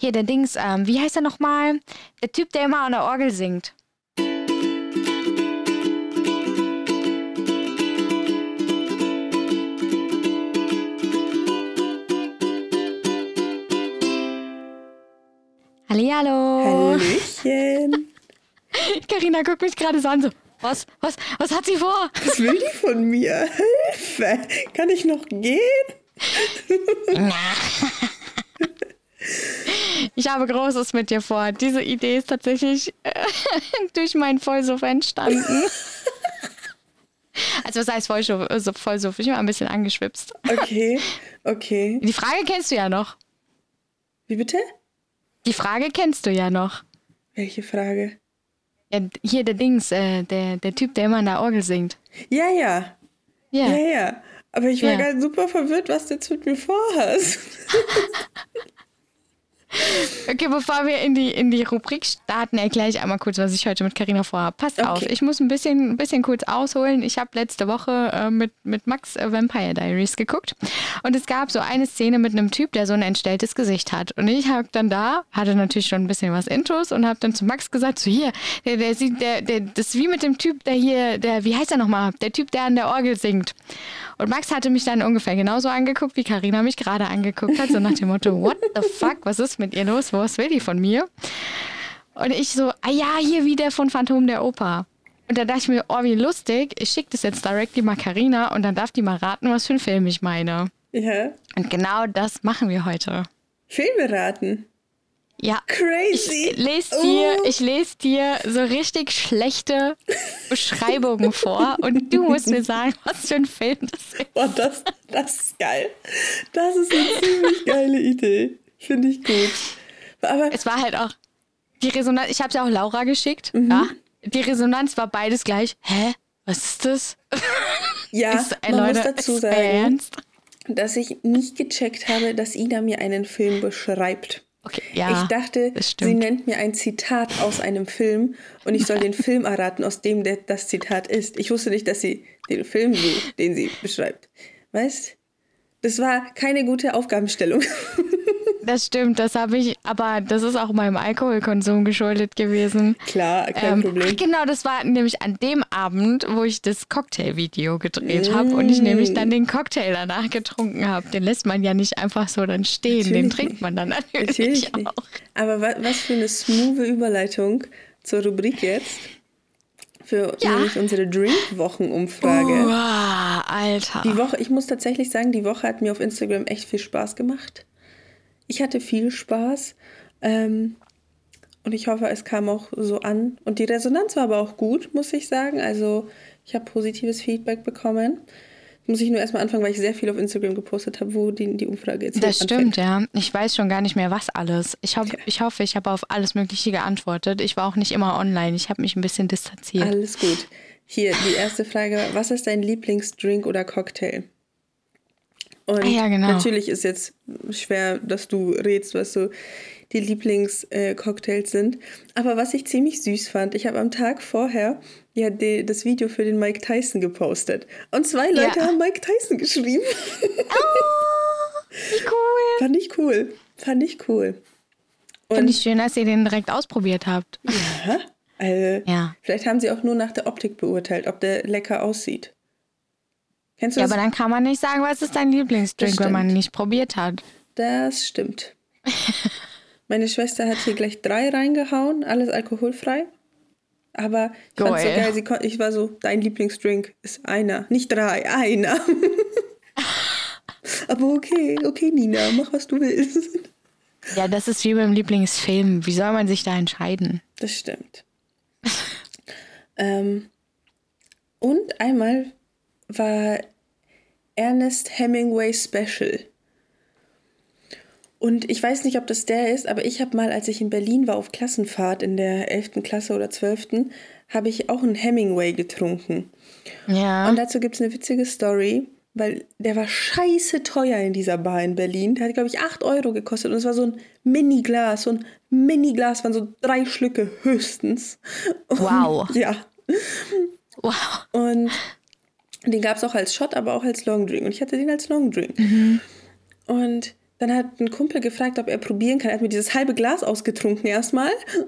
hier der Dings, ähm, wie heißt er nochmal? Der Typ, der immer an der Orgel singt. Hallihallo. Hallöchen. Carina guckt mich gerade so an, so, was, was, was hat sie vor? Was will die von mir? Hilfe. Kann ich noch gehen? Ich habe Großes mit dir vor. Diese Idee ist tatsächlich äh, durch meinen Vollsuff entstanden. Also was heißt Vollsuff? Also Vollsuff? Ich bin mal ein bisschen angeschwipst. Okay, okay. Die Frage kennst du ja noch. Wie bitte? Die Frage kennst du ja noch. Welche Frage? Ja, hier der Dings, äh, der, der Typ, der immer an der Orgel singt. Ja, ja. Ja. Ja, ja. Aber ich war Ja. gerade super verwirrt, was du jetzt mit mir vorhast. Okay, bevor wir in die, in die Rubrik starten, erkläre ich einmal kurz, was ich heute mit Carina vorhabe. Passt Okay. auf, ich muss ein bisschen, ein bisschen kurz ausholen. Ich habe letzte Woche äh, mit, mit Max äh, Vampire Diaries geguckt und es gab so eine Szene mit einem Typ, der so ein entstelltes Gesicht hat. Und ich habe dann da, hatte natürlich schon ein bisschen was Intus und habe dann zu Max gesagt, so hier, der, der sieht, der, der, das ist wie mit dem Typ, der hier, der, wie heißt er nochmal? Der Typ, der an der Orgel singt. Und Max hatte mich dann ungefähr genauso angeguckt, wie Karina mich gerade angeguckt hat, so nach dem Motto, what the fuck, was ist mit ihr los, was will die von mir? Und ich so, ah ja, hier wieder von Phantom der Oper. Und da dachte ich mir, oh, wie lustig, ich schicke das jetzt directly mal Karina und dann darf die mal raten, was für einen Film ich meine. Ja. Und genau das machen wir heute. Filme raten. Ja. Ich Crazy. lese dir, Oh. ich lese dir so richtig schlechte Beschreibungen vor und du musst mir sagen, was für ein Film das ist. Boah, das, das ist geil. Das ist eine ziemlich geile Idee. Finde ich gut. Aber Es war halt auch die Resonanz, ich habe es ja auch Laura geschickt, Mhm. ja. Die Resonanz war beides gleich. Hä? Was ist das? ja, ist, ey, man Leute, muss dazu sagen, ernst? dass ich nicht gecheckt habe, dass Ida mir einen Film beschreibt. Okay, ja. ich dachte, sie nennt mir ein Zitat aus einem Film und ich soll den Film erraten, aus dem der, das Zitat ist. Ich wusste nicht, dass sie den Film sucht, den sie beschreibt. Weißt? Das war keine gute Aufgabenstellung. Das stimmt, das habe ich, aber das ist auch meinem Alkoholkonsum geschuldet gewesen. Klar, kein Ähm, Problem. ach, genau, das war nämlich an dem Abend, wo ich das Cocktailvideo gedreht habe und ich nämlich dann den Cocktail danach getrunken habe. Den lässt man ja nicht einfach so dann stehen, den Natürlich trinkt man dann natürlich, Natürlich nicht. auch. Aber wa was für eine smooth Überleitung zur Rubrik jetzt. Für Ja. nämlich unsere Drink-Wochen-Umfrage. Wow, Alter. Die Woche, ich muss tatsächlich sagen, die Woche hat mir auf Instagram echt viel Spaß gemacht. Ich hatte viel Spaß. Ähm, und ich hoffe, es kam auch so an. Und die Resonanz war aber auch gut, muss ich sagen. Also ich habe positives Feedback bekommen. Muss ich nur erstmal anfangen, weil ich sehr viel auf Instagram gepostet habe, wo die, die Umfrage jetzt Das anfängt. stimmt, ja. Ich weiß schon gar nicht mehr, was alles. Ich, hoff, ich hoffe, ich habe auf alles Mögliche geantwortet. Ich war auch nicht immer online. Ich habe mich ein bisschen distanziert. Alles gut. Hier, die erste Frage was ist dein Lieblingsdrink oder Cocktail? Und Ah ja, genau. natürlich ist jetzt schwer, dass du rätst, was so die Lieblingscocktails sind. Aber was ich ziemlich süß fand, ich habe am Tag vorher ja die, das Video für den Mike Tyson gepostet. Und zwei Leute Ja. haben Mike Tyson geschrieben. Wie cool. Fand ich cool. Fand ich cool. Finde ich schön, dass ihr den direkt ausprobiert habt. Hä? Also, Ja. Vielleicht haben sie auch nur nach der Optik beurteilt, ob der lecker aussieht. Kennst du Ja, das? aber dann kann man nicht sagen, was ist dein Lieblingsdrink, wenn man nicht probiert hat. Das stimmt. Meine Schwester hat hier gleich drei reingehauen, alles alkoholfrei. Aber ich fand's so Geil. Sie ich war so, dein Lieblingsdrink ist einer, nicht drei, einer. Aber okay, okay, Nina, mach was du willst. Ja, das ist wie beim Lieblingsfilm. Wie soll man sich da entscheiden? Das stimmt. ähm, und einmal war Ernest Hemingway Special. Und ich weiß nicht, ob das der ist, aber ich habe mal, als ich in Berlin war auf Klassenfahrt in der 11. Klasse oder 12., habe ich auch einen Hemingway getrunken. Ja. Und dazu gibt es eine witzige Story, weil der war scheiße teuer in dieser Bar in Berlin. Der hat, glaube ich, 8 Euro gekostet und es war so ein Mini-Glas. So ein Mini-Glas waren so drei Schlücke höchstens. Und, Wow. Ja. wow. Und den gab es auch als Shot, aber auch als Longdrink. Und ich hatte den als Longdrink. Und Dann hat ein Kumpel gefragt, ob er probieren kann. Er hat mir dieses halbe Glas ausgetrunken erstmal.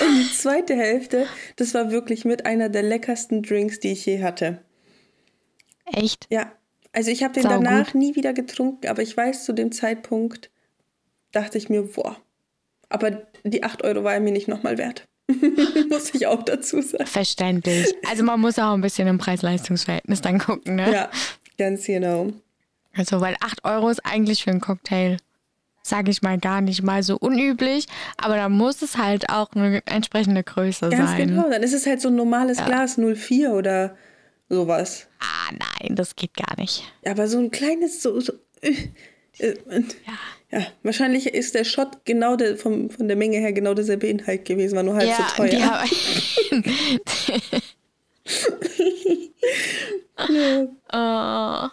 Und die zweite Hälfte, das war wirklich mit einer der leckersten Drinks, die ich je hatte. Echt? Ja. Also ich habe den Sau danach gut. nie wieder getrunken, aber ich weiß, zu dem Zeitpunkt dachte ich mir, boah. Aber die 8 Euro war er mir nicht nochmal wert. Muss ich auch dazu sagen. Verständlich. Also man muss auch ein bisschen im Preis-Leistungs-Verhältnis dann gucken, ne? Ja, ganz genau. Also, weil 8 Euro ist eigentlich für einen Cocktail, sage ich mal, gar nicht mal so unüblich. Aber da muss es halt auch eine entsprechende Größe Ganz sein. genau. Dann ist es halt so ein normales Glas 04 oder sowas. Ah, nein, das geht gar nicht. Aber so ein kleines, so. so äh, äh, und- ja, wahrscheinlich ist der Shot genau der, vom, von der Menge her genau derselbe Inhalt gewesen, war nur halb so teuer. die haben, oh,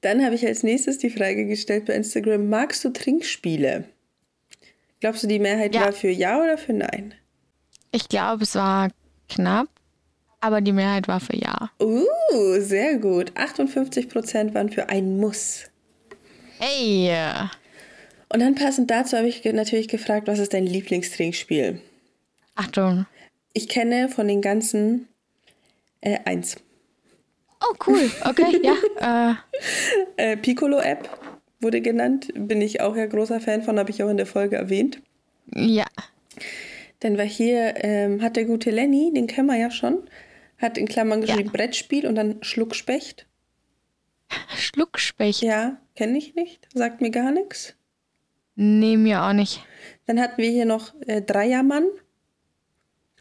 Dann habe ich als nächstes die Frage gestellt bei Instagram: Magst du Trinkspiele? Glaubst du, die Mehrheit Ja. war für Ja oder für Nein? ich glaube, es war knapp, aber die Mehrheit war für Ja. Uh, sehr gut. 58% waren für ein Muss. Hey, Und dann passend dazu habe ich natürlich gefragt, was ist dein Lieblingstrinkspiel? Achtung. Ich kenne von den ganzen äh, eins. Oh, cool. Okay, ja. Äh, Äh, Piccolo-App wurde genannt. Bin ich auch ja großer Fan von, habe ich auch in der Folge erwähnt. ja. Dann war hier, ähm, hat der gute Lenny, den kennen wir ja schon, hat in Klammern geschrieben Brettspiel und dann Schluckspecht. Schluckspecht. Ja, kenne ich nicht, sagt mir gar nichts. Nee, mir auch nicht. Dann hatten wir hier noch äh, Dreiermann.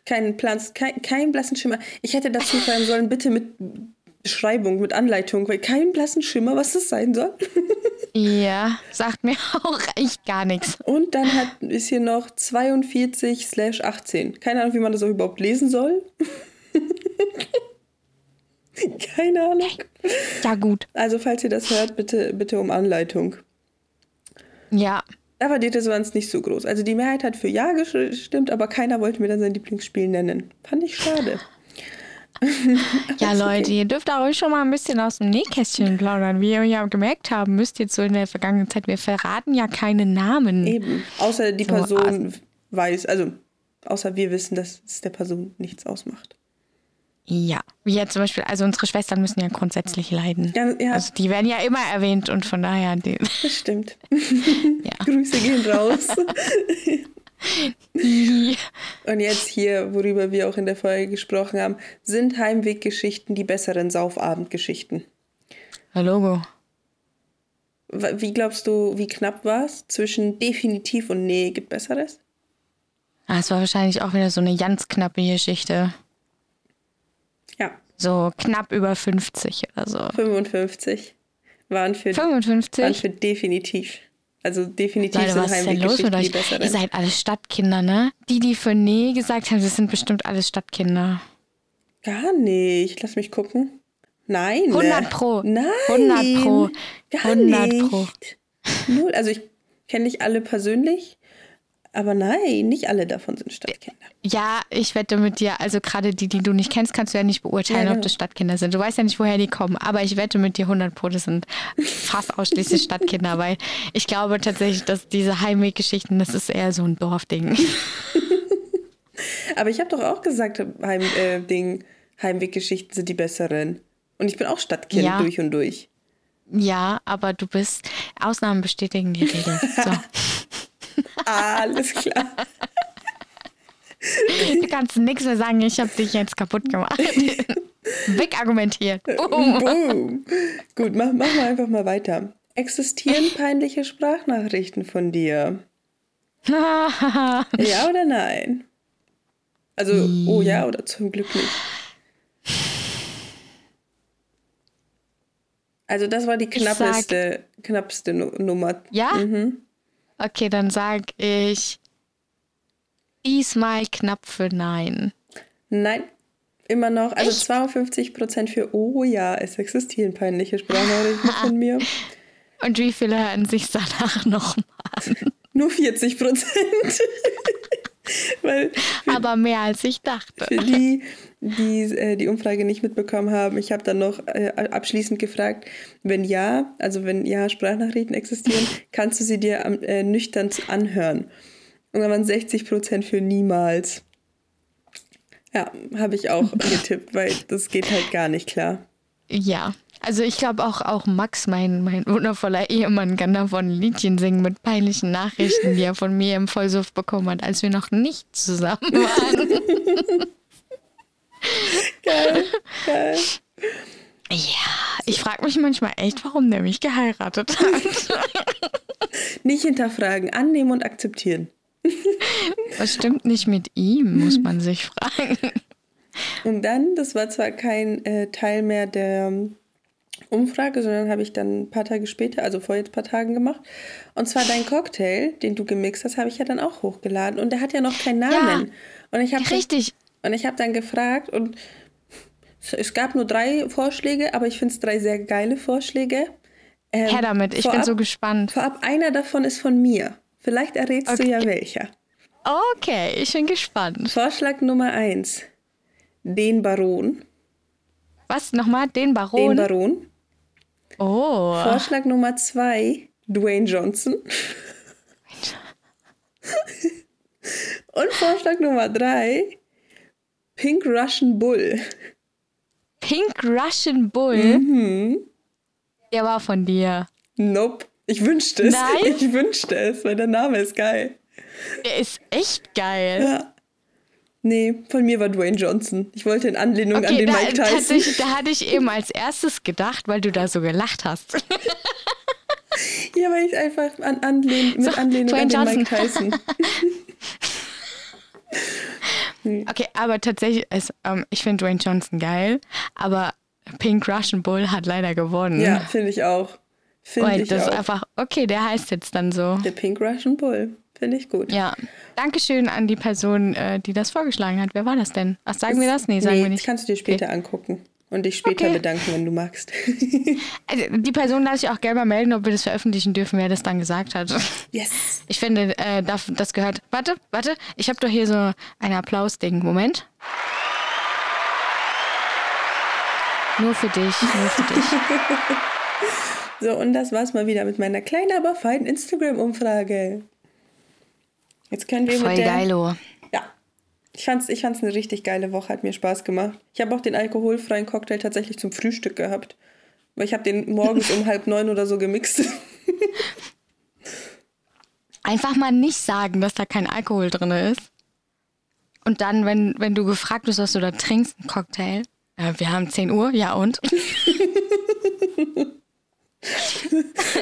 Keinen Plan, kein, kein blassen Schimmer. Ich hätte dazu schreiben sollen, bitte mit Beschreibung, mit Anleitung, weil keinen blassen Schimmer, was das sein soll. Ja, sagt mir auch echt gar nichts. Und dann hat, ist hier noch 42 slash 18. Keine Ahnung, wie man das auch überhaupt lesen soll. Keine Ahnung. Ja, gut. Also, falls ihr das hört, bitte, bitte um Anleitung. Ja. Da war die Resonanz nicht so groß. Also die Mehrheit hat für Ja gestimmt, aber keiner wollte mir dann sein Lieblingsspiel nennen. Fand ich schade. Ja, Leute, ihr dürft auch schon mal ein bisschen aus dem Nähkästchen plaudern. Wie ihr ja gemerkt haben müsst, jetzt so in der vergangenen Zeit, wir verraten ja keine Namen. Eben. Außer die So, Person weiß, also außer wir wissen, dass es der Person nichts ausmacht. Ja, wie jetzt zum Beispiel, also unsere Schwestern müssen ja grundsätzlich leiden. Ja, ja. Also die werden ja immer erwähnt und von daher, Das stimmt. ja. Grüße gehen raus. Und jetzt hier, worüber wir auch in der Folge gesprochen haben, sind Heimweggeschichten die besseren Saufabendgeschichten. Logo. Wa- Wie glaubst du, wie knapp war es zwischen definitiv und nee, gibt besseres? Ah, es war wahrscheinlich auch wieder so eine ganz knappe Geschichte. So knapp über 50 oder so. 55 waren für, waren 55? für definitiv. Also definitiv Leute, sind was ist denn los mit euch? Ihr seid alles Stadtkinder, ne? Die, die für Nee gesagt haben, das sind bestimmt alles Stadtkinder. Gar nicht. Lass mich gucken. Nein. 100 Pro. Nein. 100 Pro. Gar 100 nicht. Pro. Null. Also ich kenne nicht alle persönlich, aber nein, nicht alle davon sind Stadtkinder. Ja, ich wette mit dir, also gerade die, die du nicht kennst, kannst du ja nicht beurteilen, Ja, genau. ob das Stadtkinder sind. Du weißt ja nicht, woher die kommen, aber ich wette mit dir 100 Pro, das sind fast ausschließlich Stadtkinder, weil ich glaube tatsächlich, dass diese Heimweggeschichten, das ist eher so ein Dorfding. Aber ich habe doch auch gesagt, Heim, äh, Ding, Heimweggeschichten sind die besseren. Und ich bin auch Stadtkind Ja. durch und durch. Ja, aber du bist, Ausnahmen bestätigen die Regel. So. Alles klar. Du kannst nichts mehr sagen, ich habe dich jetzt kaputt gemacht. Wegargumentiert. Boom. Boom. Gut, mach, mach mal einfach mal weiter. Existieren peinliche Sprachnachrichten von dir? Ja oder nein? Also, oh ja oder zum Glück nicht. Also das war die knappeste, knappste Nu- Nummer. Ja? Okay, dann sag ich diesmal knapp für Nein. Nein, immer noch. Also Echt? 52% für Oh ja, es existieren peinliche Sprachnachrichten von mir. Und wie viele hören sich danach nochmal an? Nur 40%. Weil Aber mehr als ich dachte. für die, die äh, die Umfrage nicht mitbekommen haben, ich habe dann noch äh, abschließend gefragt, wenn ja, also wenn ja Sprachnachrichten existieren, kannst du sie dir äh, nüchtern anhören? Und dann waren 60 Prozent für niemals. Ja, habe ich auch getippt, weil das geht halt gar nicht klar. Ja, also ich glaube auch, auch Max, mein, mein wundervoller Ehemann, kann davon ein Liedchen singen mit peinlichen Nachrichten, die er von mir im Vollsuff bekommen hat, als wir noch nicht zusammen waren. geil, geil. Ja, ich frage mich manchmal echt, warum der mich geheiratet hat. Nicht hinterfragen, annehmen und akzeptieren. Was stimmt nicht mit ihm, muss man sich fragen. Und dann, das war zwar kein äh, Teil mehr der Umfrage, sondern habe ich dann ein paar Tage später, also vor jetzt ein paar Tagen gemacht. Und zwar dein Cocktail, den du gemixt hast, habe ich ja dann auch hochgeladen. Und der hat ja noch keinen Namen. Ja, und ich habe richtig. Und ich habe dann gefragt und es gab nur drei Vorschläge, aber ich finde es drei sehr geile Vorschläge. Ähm, Her damit, ich vorab, bin so gespannt. Vorab, einer davon ist von mir. Vielleicht errätst okay. du ja welcher. Okay, ich bin gespannt. Vorschlag Nummer eins: Den Baron. Was nochmal? Den Baron? Den Baron. Oh. Vorschlag Nummer zwei, Dwayne Johnson. Und Vorschlag Nummer drei, Pink Russian Bull. Pink Russian Bull? Mhm. Der war von dir. Nope. Ich wünschte es. Nein? Ich wünschte es, weil der Name ist geil. Der ist echt geil. Ja. Nee, von mir war Dwayne Johnson. Ich wollte in Anlehnung okay, an den da, Mike Tyson. Tatsächlich, da hatte ich eben als erstes gedacht, weil du da so gelacht hast. ja, weil ich einfach an Anlehn, mit so, Anlehnung Dwayne an den Johnson. Mike Tyson. okay, aber tatsächlich, ist, ähm, ich finde Dwayne Johnson geil, aber Pink Russian Bull hat leider gewonnen. Ja, finde ich auch. Finde ich das auch. ist einfach, okay, der heißt jetzt dann so. Der Pink Russian Bull. Finde ich gut. Ja. Dankeschön an die Person, äh, die das vorgeschlagen hat. Wer war das denn? Ach, sagen das, wir das? Nee, sagen nee, wir nicht. Das kannst du dir später okay. angucken und dich später okay. bedanken, wenn du magst. also, die Person darf sich auch gerne mal melden, ob wir das veröffentlichen dürfen, wer das dann gesagt hat. Yes. Ich finde, äh, das gehört. Warte, warte. Ich habe doch hier so ein Applaus-Ding. Moment. Nur für dich, nur für dich. so, und das war's mal wieder mit meiner kleinen, aber feinen Instagram-Umfrage. Jetzt können wir Voll mit der, geilo. Ich fand's, ich fand's eine richtig geile Woche, hat mir Spaß gemacht. Ich habe auch den alkoholfreien Cocktail tatsächlich zum Frühstück gehabt. Weil ich habe den morgens um halb neun oder so gemixt. Einfach mal nicht sagen, dass da kein Alkohol drin ist. Und dann, wenn, wenn du gefragt wirst, was du da trinkst, ein Cocktail. Äh, wir haben 10 Uhr, ja und?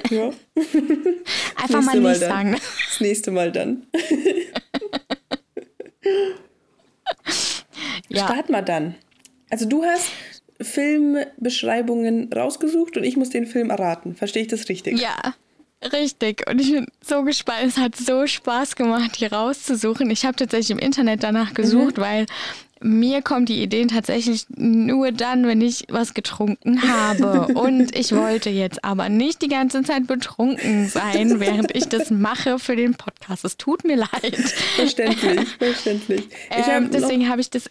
ja. Einfach mal nicht mal sagen. Das nächste Mal dann. ja. Start mal dann. Also du hast Filmbeschreibungen rausgesucht und ich muss den Film erraten. Verstehe ich das richtig? Ja, richtig. Und ich bin so gespannt. Es hat so Spaß gemacht, hier rauszusuchen. Ich habe tatsächlich im Internet danach gesucht, mhm. weil mir kommt die Idee tatsächlich nur dann, wenn ich was getrunken habe. Und ich wollte jetzt aber nicht die ganze Zeit betrunken sein, während ich das mache für den Podcast. Es tut mir leid. Verständlich, verständlich. Ähm, deswegen habe ich das.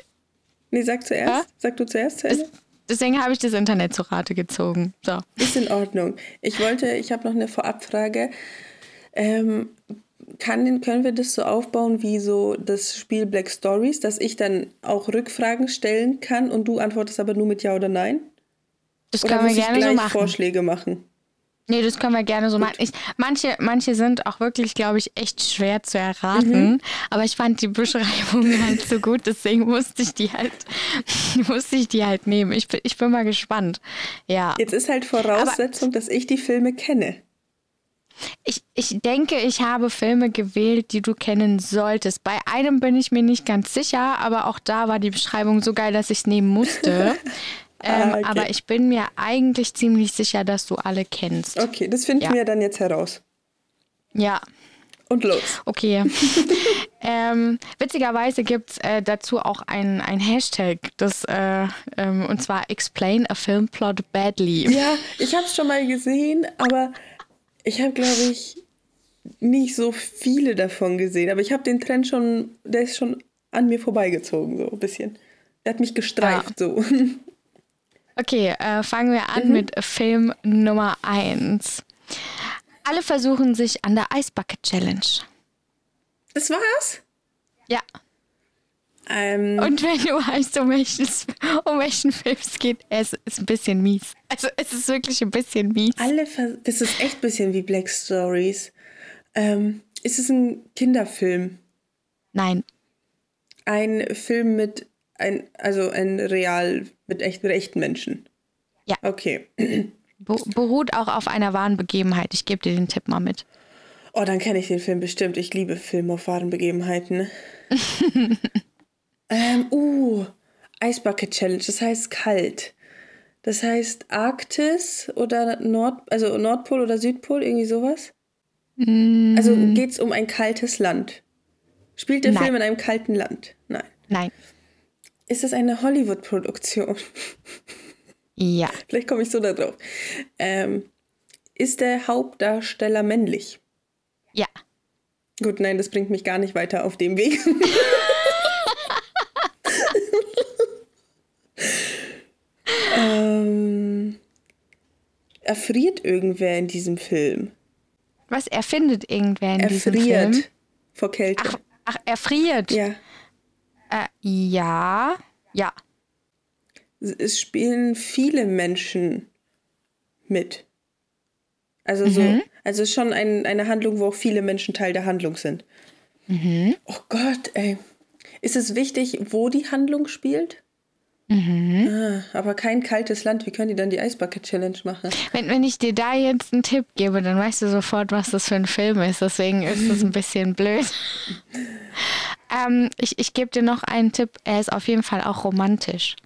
Nee, sag zuerst. Ja? Sag du zuerst zu Ende. Deswegen habe ich das Internet zu Rate gezogen. So. Ist in Ordnung. Ich wollte, ich habe noch eine Vorabfrage. Ähm, kann, können wir das so aufbauen wie so das Spiel Black Stories, dass ich dann auch Rückfragen stellen kann und du antwortest aber nur mit Ja oder Nein? Das oder können wir gerne so machen. Vorschläge machen? Nee, das können wir gerne so machen. Ich, manche, manche sind auch wirklich, glaube ich, echt schwer zu erraten. Mhm. Aber ich fand die Beschreibung halt so gut, deswegen musste ich die halt, musste ich die halt nehmen. Ich bin, ich bin mal gespannt. Ja. Jetzt ist halt Voraussetzung, aber, dass ich die Filme kenne. Ich, ich denke, ich habe Filme gewählt, die du kennen solltest. Bei einem bin ich mir nicht ganz sicher, aber auch da war die Beschreibung so geil, dass ich es nehmen musste. ähm, ah, okay. Aber ich bin mir eigentlich ziemlich sicher, dass du alle kennst. Okay, das finden ja. wir dann jetzt heraus. Ja. Und los. Okay. ähm, witzigerweise gibt es äh, dazu auch ein, ein Hashtag, das, äh, ähm, und zwar Explain a Film Plot Badly. Ja, ich habe es schon mal gesehen, aber ich habe, glaube ich, nicht so viele davon gesehen, aber ich habe den Trend schon, der ist schon an mir vorbeigezogen, so ein bisschen. Der hat mich gestreift, ja. so. Okay, äh, fangen wir an mhm. mit Film Nummer 1. Alle versuchen sich an der Ice Bucket Challenge. Das war's? Ja. Ähm, Und wenn du weißt, um welchen, um welchen Film es geht, es ist ein bisschen mies. Also es ist wirklich ein bisschen mies. Alle, das ist echt ein bisschen wie Black Stories. Ähm, ist es ein Kinderfilm? Nein. Ein Film mit ein, also ein real mit, echt, mit echten Menschen. Ja. Okay. beruht auch auf einer wahren Begebenheit. Ich gebe dir den Tipp mal mit. Oh, dann kenne ich den Film bestimmt. Ich liebe Filme auf wahren Begebenheiten. ähm, uh, Ice Bucket Challenge. Das heißt kalt. Das heißt Arktis oder Nord, also Nordpol oder Südpol, irgendwie sowas? Mm. Also geht es um ein kaltes Land. Spielt der Nein. Film in einem kalten Land? Nein. Nein. Ist es eine Hollywood-Produktion? Ja. Vielleicht komme ich so da drauf. Ähm, ist der Hauptdarsteller männlich? Ja. Gut, nein, das bringt mich gar nicht weiter auf dem Weg. erfriert irgendwer in diesem Film? Was erfindet irgendwer in er diesem Film? Friert vor Kälte. Ach, ach er friert. Ja. Äh, ja. Ja. Es spielen viele Menschen mit. Also mhm. so, also schon ein, eine Handlung, wo auch viele Menschen Teil der Handlung sind. Mhm. Oh Gott, ey. Ist es wichtig, wo die Handlung spielt? Mhm. Ah, aber kein kaltes Land. Wie können die dann die Eisbucket Challenge machen? Wenn, wenn ich dir da jetzt einen Tipp gebe, dann weißt du sofort, was das für ein Film ist. Deswegen ist das ein bisschen blöd. ähm, ich ich gebe dir noch einen Tipp. Er ist auf jeden Fall auch romantisch.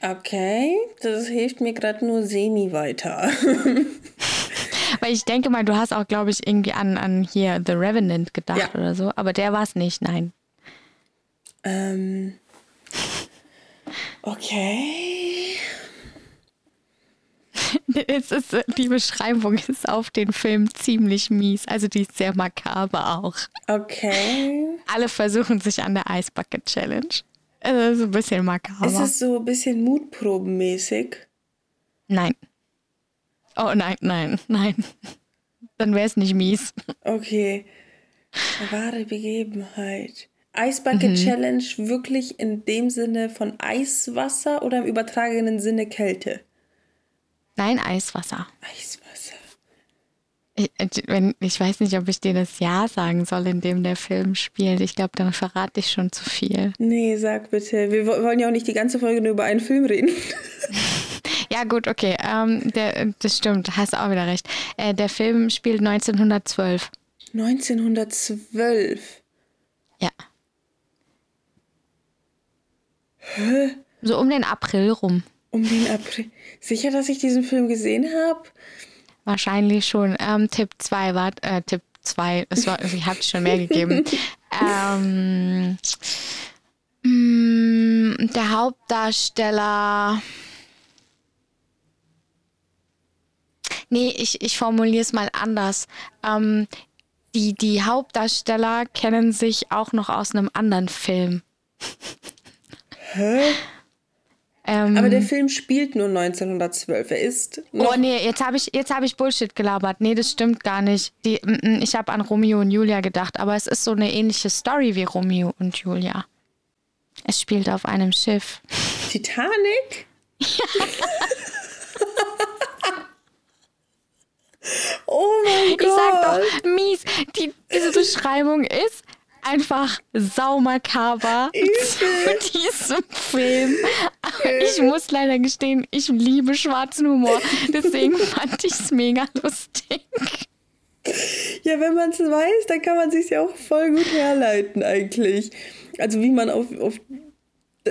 Okay, das hilft mir gerade nur semi weiter. Weil ich denke mal, du hast auch, glaube ich, irgendwie an, an hier The Revenant gedacht ja. oder so. Aber der war es nicht, nein. Ähm. Okay. Ist, die Beschreibung ist auf den Film ziemlich mies. Also die ist sehr makaber auch. Okay. Alle versuchen sich an der Ice Bucket Challenge. Also so ein bisschen makaber. Ist es so ein bisschen mutprobenmäßig? Nein. Oh nein, nein, nein. Dann wäre es nicht mies. Okay. Wahre Begebenheit. Ice Bucket mhm. Challenge wirklich in dem Sinne von Eiswasser oder im übertragenen Sinne Kälte? Nein, Eiswasser. Eiswasser. Ich, wenn, ich weiß nicht, ob ich dir das Ja sagen soll, in dem der Film spielt. Ich glaube, dann verrate ich schon zu viel. Nee, sag bitte. Wir wollen ja auch nicht die ganze Folge nur über einen Film reden. ja, gut, okay. Ähm, der, das stimmt, hast auch wieder recht. Äh, der Film spielt 1912. 1912? Ja. Hä? So um den April rum. Um den April. Sicher, dass ich diesen Film gesehen habe? Wahrscheinlich schon. Ähm, Tipp 2 war, äh, Tipp 2, es war, ich habe schon mehr gegeben. ähm, mh, mm, der Hauptdarsteller. Nee, ich, ich formuliere es mal anders. Ähm, die, die Hauptdarsteller kennen sich auch noch aus einem anderen Film. Hä? Ähm, Aber der Film spielt nur 1912. Er ist. oh nee, jetzt habe ich, hab ich Bullshit gelabert. Nee, das stimmt gar nicht. Die, ich habe an Romeo und Julia gedacht, aber es ist so eine ähnliche Story wie Romeo und Julia. Es spielt auf einem Schiff. Titanic? Ja. oh mein Gott. Ich sag doch, mies. Die, diese Beschreibung ist einfach saumakaber zu diesem Film. Aber ich muss leider gestehen, ich liebe schwarzen Humor. Deswegen fand ich es mega lustig. Ja, wenn man es weiß, dann kann man sich ja auch voll gut herleiten eigentlich. Also wie man auf, auf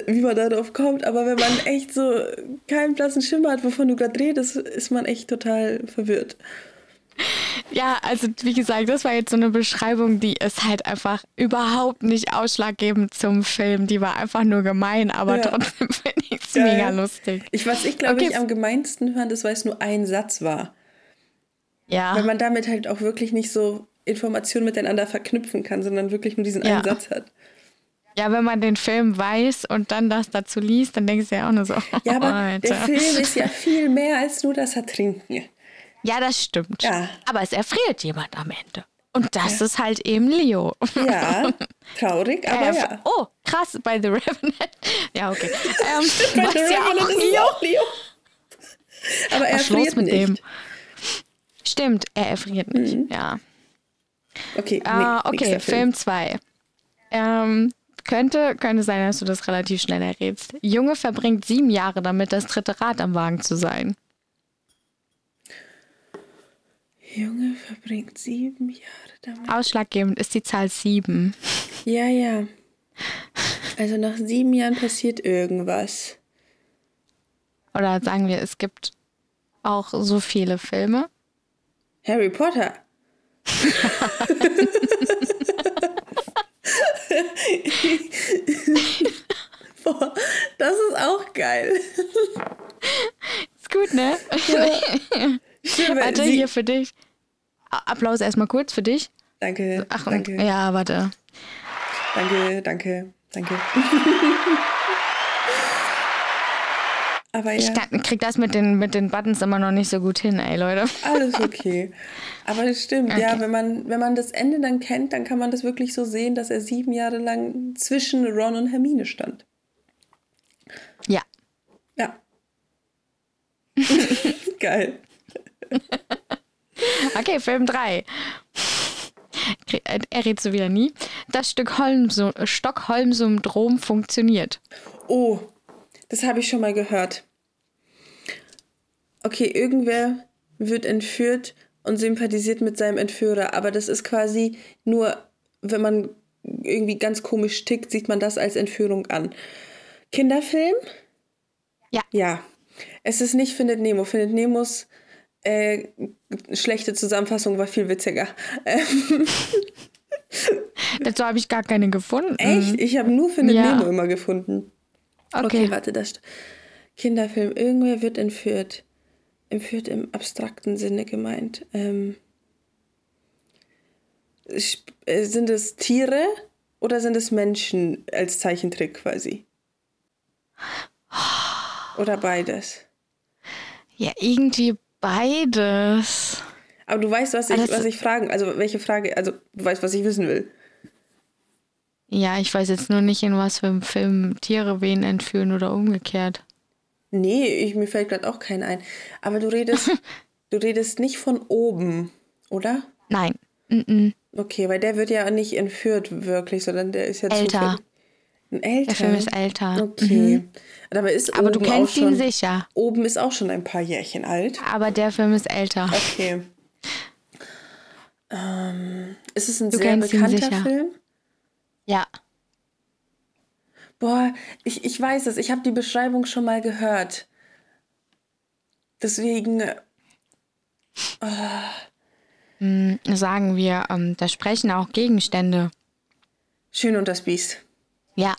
wie man darauf kommt, aber wenn man echt so keinen blassen Schimmer hat, wovon du gerade redest, ist man echt total verwirrt. Ja, also wie gesagt, das war jetzt so eine Beschreibung, die ist halt einfach überhaupt nicht ausschlaggebend zum Film. Die war einfach nur gemein, aber ja. trotzdem finde ich es mega lustig. Ich, was ich glaube okay. ich am gemeinsten fand, ist, weil es nur ein Satz war. Ja. Weil man damit halt auch wirklich nicht so Informationen miteinander verknüpfen kann, sondern wirklich nur diesen ja. einen Satz hat. Ja, wenn man den Film weiß und dann das dazu liest, dann denkst du ja auch nur so. Ja, aber Alter. der Film ist ja viel mehr als nur das Ertrinken. Ja, das stimmt. Ja. Aber es erfriert jemand am Ende. Und das ist halt eben Leo. Ja, traurig, aber Er- ja. Oh, krass, bei The Revenant. Ja, okay. Ähm, Bei The ja Revenant auch ist Leo. auch Leo. Aber er Was friert mit nicht. dem? Stimmt, er erfriert nicht. Ja. Okay, Ah, nee, okay, nächster Film 2. Ähm, könnte, könnte sein, dass du das relativ schnell errätst. Junge verbringt sieben Jahre damit, das dritte Rad am Wagen zu sein. Junge verbringt sieben Jahre damit. Ausschlaggebend ist die Zahl sieben. Ja, ja. Also nach sieben Jahren passiert irgendwas. Oder sagen wir, es gibt auch so viele Filme. Harry Potter. Boah, das ist auch geil. Ist gut, ne? Stimmt, weil Warte, sie- hier für dich. Applaus erstmal kurz für dich. Danke, Ach, und, danke, ja, warte. danke, danke, danke. Aber Ich ja, kann, krieg das mit den, mit den Buttons immer noch nicht so gut hin, ey, Leute. alles okay. Aber es stimmt, ja, Okay. wenn man, wenn man das Ende dann kennt, dann kann man das wirklich so sehen, dass er sieben Jahre lang zwischen Ron und Hermine stand. Ja. Ja. Geil. Okay, Film 3. Er redet so wieder nie. Das Stockholm-Syndrom funktioniert. Oh, das habe ich schon mal gehört. Okay, irgendwer wird entführt und sympathisiert mit seinem Entführer, aber das ist quasi nur, wenn man irgendwie ganz komisch tickt, sieht man das als Entführung an. Kinderfilm? Ja. Ja. Es ist nicht Findet Nemo. Findet Nemos äh, schlechte Zusammenfassung war viel witziger. Ähm, Dazu habe ich gar keine gefunden. echt? Ich habe nur Findet Ja. Nemo immer gefunden. Okay, Okay. warte, das Kinderfilm. Irgendwer wird entführt. Entführt im abstrakten Sinne gemeint. Ähm, äh, sind es Tiere oder sind es Menschen als Zeichentrick quasi? Oder beides? Ja, irgendwie beides. Aber du weißt, was ich, das- was ich fragen, also welche Frage, also du weißt, was ich wissen will. Ja, ich weiß jetzt nur nicht, in was für einem Film Tiere wen entführen oder umgekehrt. Nee, ich, mir fällt gerade auch kein ein. Aber du redest, du redest nicht von oben, oder? Nein. Mm-mm. Okay, weil der wird ja nicht entführt wirklich, sondern der ist ja Älter. zufällig. Älter. Der Film ist älter. Okay. Aber ist Aber du kennst schon, ihn sicher. Oben ist auch schon ein paar Jährchen alt. Aber der Film ist älter. Okay. Ähm, ist es ein Du sehr bekannter. Film? Ja. Boah, ich, ich weiß es. Ich habe die Beschreibung schon mal gehört. Deswegen, Mm, Sagen wir, ähm, da sprechen auch Gegenstände. Schön und das Biest. Ja.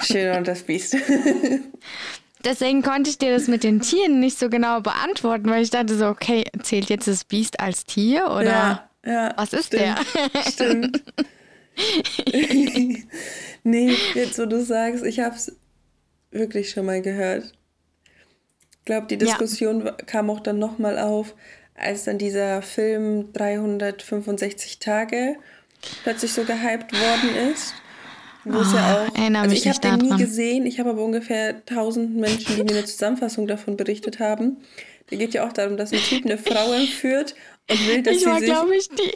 Schön und das Biest. Deswegen konnte ich dir das mit den Tieren nicht so genau beantworten, weil ich dachte so, okay, zählt jetzt das Biest als Tier oder ja, ja. was ist stimmt, Stimmt. nee, jetzt wo du sagst, ich habe es wirklich schon mal gehört. Ich glaube, die Diskussion wa- kam auch dann nochmal auf, als dann dieser Film 365 Tage plötzlich so gehypt worden ist. Wo es ja Oh, auch. also ich habe den nie daran. gesehen. Ich habe aber ungefähr 1000 Menschen, die mir eine Zusammenfassung davon berichtet haben. Da geht ja auch darum, dass ein Typ eine Frau entführt und will, dass Ich sie war, sich. glaube ich, die.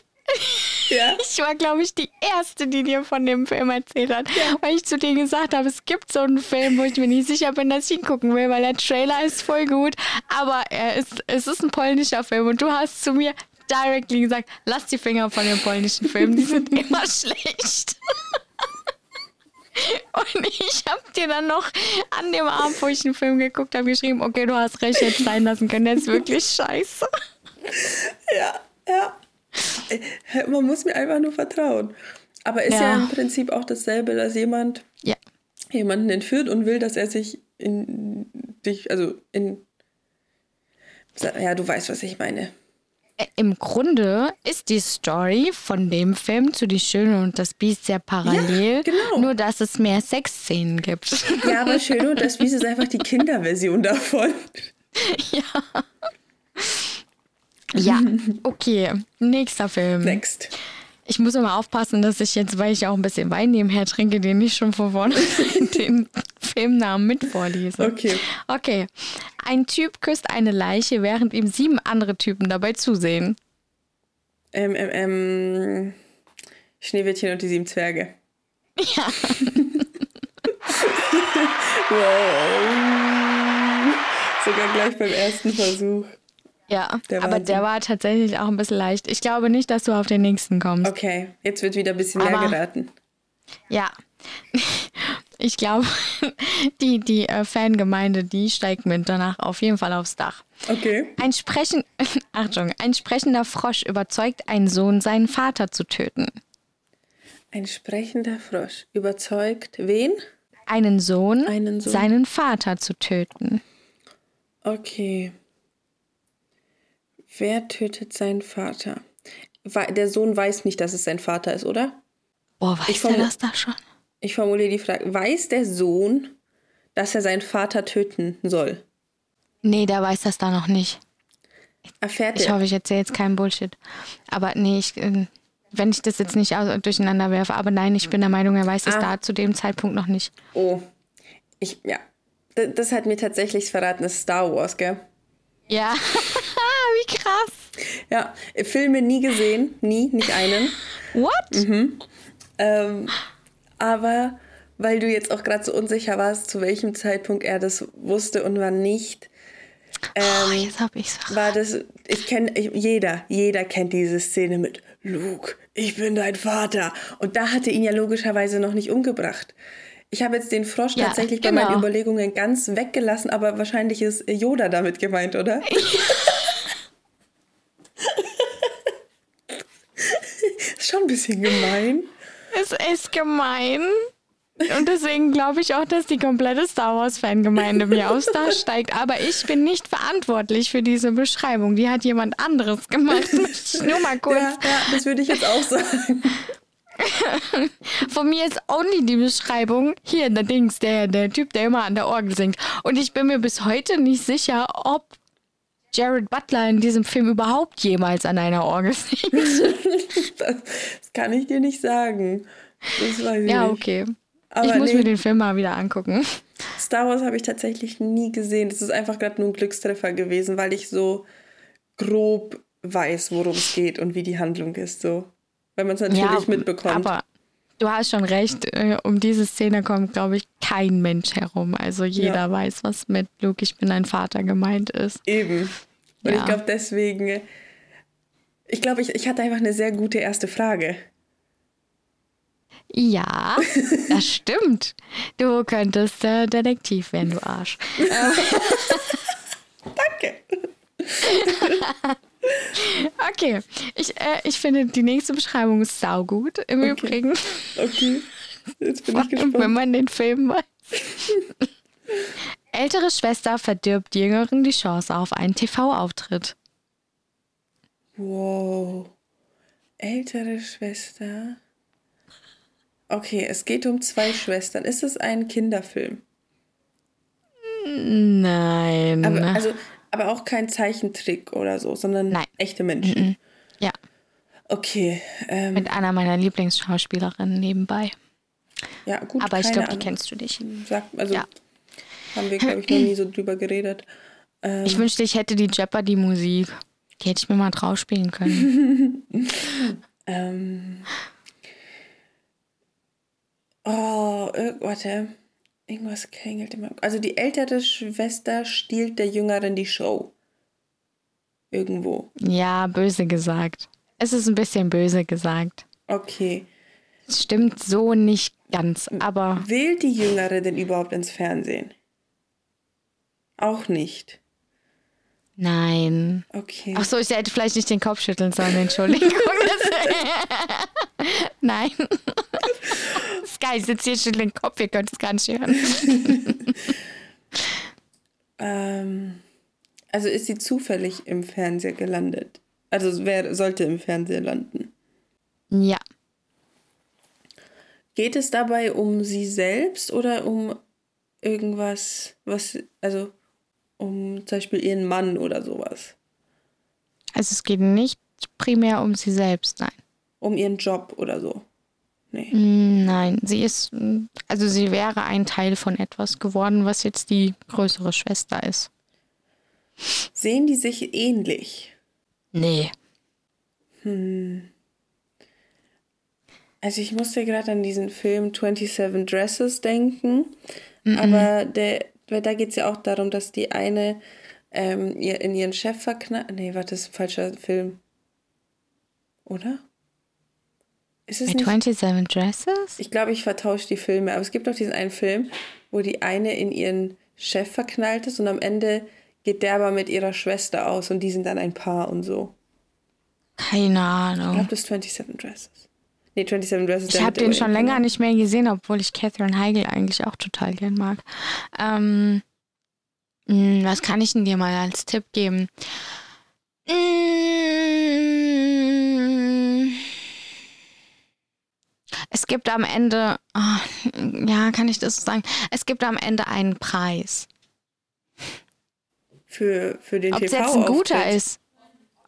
Ja. Ich war, glaube ich, die Erste, die dir von dem Film erzählt hat. Weil ich zu dir gesagt habe, es gibt so einen Film, wo ich mir nicht sicher bin, dass ich ihn gucken will, weil der Trailer ist voll gut. Aber er ist, es ist ein polnischer Film und du hast zu mir directly gesagt, lass die Finger von den polnischen Filmen, die sind immer schlecht. Und ich habe dir dann noch an dem Abend, wo ich den Film geguckt habe, geschrieben, okay, du hast recht, jetzt sein lassen können, der ist wirklich scheiße. Ja, ja. Äh, Man muss mir einfach nur vertrauen. Aber ist ja, Ja. im Prinzip auch dasselbe, dass jemand Ja, jemanden entführt und will, dass er sich in dich, also in. Ja, du weißt, was ich meine. Äh, Im Grunde ist die Story von dem Film zu Die Schöne und das Biest sehr parallel, Ja, genau. nur dass es mehr Sexszenen gibt. Ja, aber Schöne und das Biest ist einfach die Kinderversion davon. ja, okay. Nächster Film. Next. Ich muss immer aufpassen, dass ich jetzt, weil ich auch ein bisschen Wein nebenher trinke, den nicht schon von vorne den Filmnamen mit vorlese. Okay. Okay. Ein Typ küsst eine Leiche, während ihm sieben andere Typen dabei zusehen. Ähm, ähm, ähm, Schneewittchen und die sieben Zwerge. Ja. Wow. Sogar gleich beim ersten Versuch. Ja, Der aber Wahnsinn. der war tatsächlich auch ein bisschen leicht. Ich glaube nicht, dass du auf den nächsten kommst. Okay, jetzt wird wieder ein bisschen mehr Aber- geraten. Ja. Ich glaube, die, die äh, Fangemeinde, die steigt mit danach auf jeden Fall aufs Dach. Okay. Ein Sprechen, Achtung, ein sprechender Frosch überzeugt einen Sohn, seinen Vater zu töten. Ein sprechender Frosch überzeugt wen? Einen Sohn, Einen Sohn. seinen Vater zu töten. Okay. Wer tötet seinen Vater? Der Sohn weiß nicht, dass es sein Vater ist, oder? Boah, weiß vermu- das da schon? Ich formuliere die Frage. Weiß der Sohn, dass er seinen Vater töten soll? Nee, der weiß das da noch nicht. Erfährt Ich er? hoffe, ich erzähle jetzt keinen Bullshit. Aber nee, ich, äh, wenn ich das jetzt nicht durcheinander werfe. Aber nein, ich bin der Meinung, er weiß es Ah. da zu dem Zeitpunkt noch nicht. Oh. Ich, ja. Das hat mir tatsächlich verraten, das ist Star Wars, gell? Ja, wie krass. Ja, Filme nie gesehen, nie, nicht einen. What? Ähm, aber weil du jetzt auch gerade so unsicher warst, zu welchem Zeitpunkt er das wusste und wann nicht, oh, ähm, jetzt hab ich's verraten. war das, ich kenne, jeder, jeder kennt diese Szene mit Luke, ich bin dein Vater. Und da hatte ihn ja logischerweise noch nicht umgebracht. Ich habe jetzt den Frosch Ja, tatsächlich bei genau. meinen Überlegungen ganz weggelassen, aber wahrscheinlich ist Yoda damit gemeint, oder? ist schon ein bisschen gemein. Es ist gemein. Und deswegen glaube ich auch, dass die komplette Star Wars-Fangemeinde mir aufs Dach steigt. Aber ich bin nicht verantwortlich für diese Beschreibung. Die hat jemand anderes gemacht. Nur mal kurz. Ja, ja, das würde ich jetzt auch sagen. Von mir ist only die Beschreibung. Hier, der Dings, der, der Typ, der immer an der Orgel singt. Und ich bin mir bis heute nicht sicher, ob Jared Butler in diesem Film überhaupt jemals an einer Orgel singt. Das, das kann ich dir nicht sagen. Das weiß ich Ja, nicht. okay. Aber ich muss nee. mir den Film mal wieder angucken. Star Wars habe ich tatsächlich nie gesehen. Das ist einfach gerade nur ein Glückstreffer gewesen, weil ich so grob weiß, worum es geht und wie die Handlung ist. So. Wenn man es natürlich mitbekommt. Aber du hast schon recht, äh, um diese Szene kommt, glaube ich, kein Mensch herum. Also jeder Ja. weiß, was mit Luke, ich bin ein Vater gemeint ist. Eben. Und Ja. ich glaube deswegen, ich glaube, ich, ich hatte einfach eine sehr gute erste Frage. Ja, das stimmt. Du könntest äh, Detektiv werden, du Arsch. Danke. Okay, ich, äh, ich finde die nächste Beschreibung ist saugut. Im Übrigen, Okay. Jetzt bin ich wenn gespannt. man den Film weiß. Ältere Schwester verdirbt Jüngeren die Chance auf einen TV-Auftritt. Wow. Ältere Schwester. Okay, es geht um zwei Schwestern. Ist es ein Kinderfilm? Nein. Aber, also, aber auch kein Zeichentrick oder so, sondern Nein. echte Menschen. ja, Okay. Ähm, mit einer meiner Lieblingsschauspielerinnen nebenbei. ja, gut. Aber ich glaube, die kennst du nicht. Sag, also Ja. haben wir, glaube ich, noch nie so drüber geredet. Ähm, Ich wünschte, ich hätte die Jeopardy-Musik. Die hätte ich mir mal drauf spielen können. ähm, oh, äh, warte. Irgendwas klingelt immer. Also die ältere Schwester stiehlt der Jüngeren die Show. Irgendwo. ja, böse gesagt. Es ist ein bisschen böse gesagt. Okay. Es stimmt so nicht ganz, aber Will die Jüngere denn überhaupt ins Fernsehen? Auch nicht. nein. Okay. Ach so, ich hätte vielleicht nicht den Kopf schütteln sollen, Entschuldigung. nein. Sky, ich sitze hier schüttel den Kopf, ihr könnt es gar nicht hören. Ähm, also ist sie zufällig im Fernseher gelandet? Also wer sollte im Fernsehen landen. Ja. Geht es dabei um sie selbst oder um irgendwas, was, also um zum Beispiel ihren Mann oder sowas? Also es geht nicht primär um sie selbst, nein. Um ihren Job oder so? Nee. Mm, Nein, sie ist, mm, also sie wäre ein Teil von etwas geworden, was jetzt die größere Schwester ist. Sehen die sich ähnlich? Nee. Also ich musste gerade an diesen Film 27 Dresses denken, aber der, weil da geht es ja auch darum, dass die eine ähm, ihr in ihren Chef verknallt. Nee, warte, das ist ein falscher Film. Oder? Ist es Bei nicht? 27 Dresses? Ich glaube, ich vertausche die Filme, aber es gibt doch diesen einen Film, wo die eine in ihren Chef verknallt ist und am Ende geht der aber mit ihrer Schwester aus und die sind dann ein Paar und so. Keine Ich Ahnung. glaube, das ist 27 Dresses. Nee, 27 Dresses. Ich habe den schon länger nicht mehr gesehen, obwohl ich Catherine Heigl eigentlich auch total gern mag. Ähm, mh, was kann ich denn dir mal als Tipp geben? Mm, Es gibt am Ende, ah, ja, kann ich das so sagen? Es gibt am Ende einen Preis. Für, für den Ob es jetzt ein guter TV-Auftritt. ist.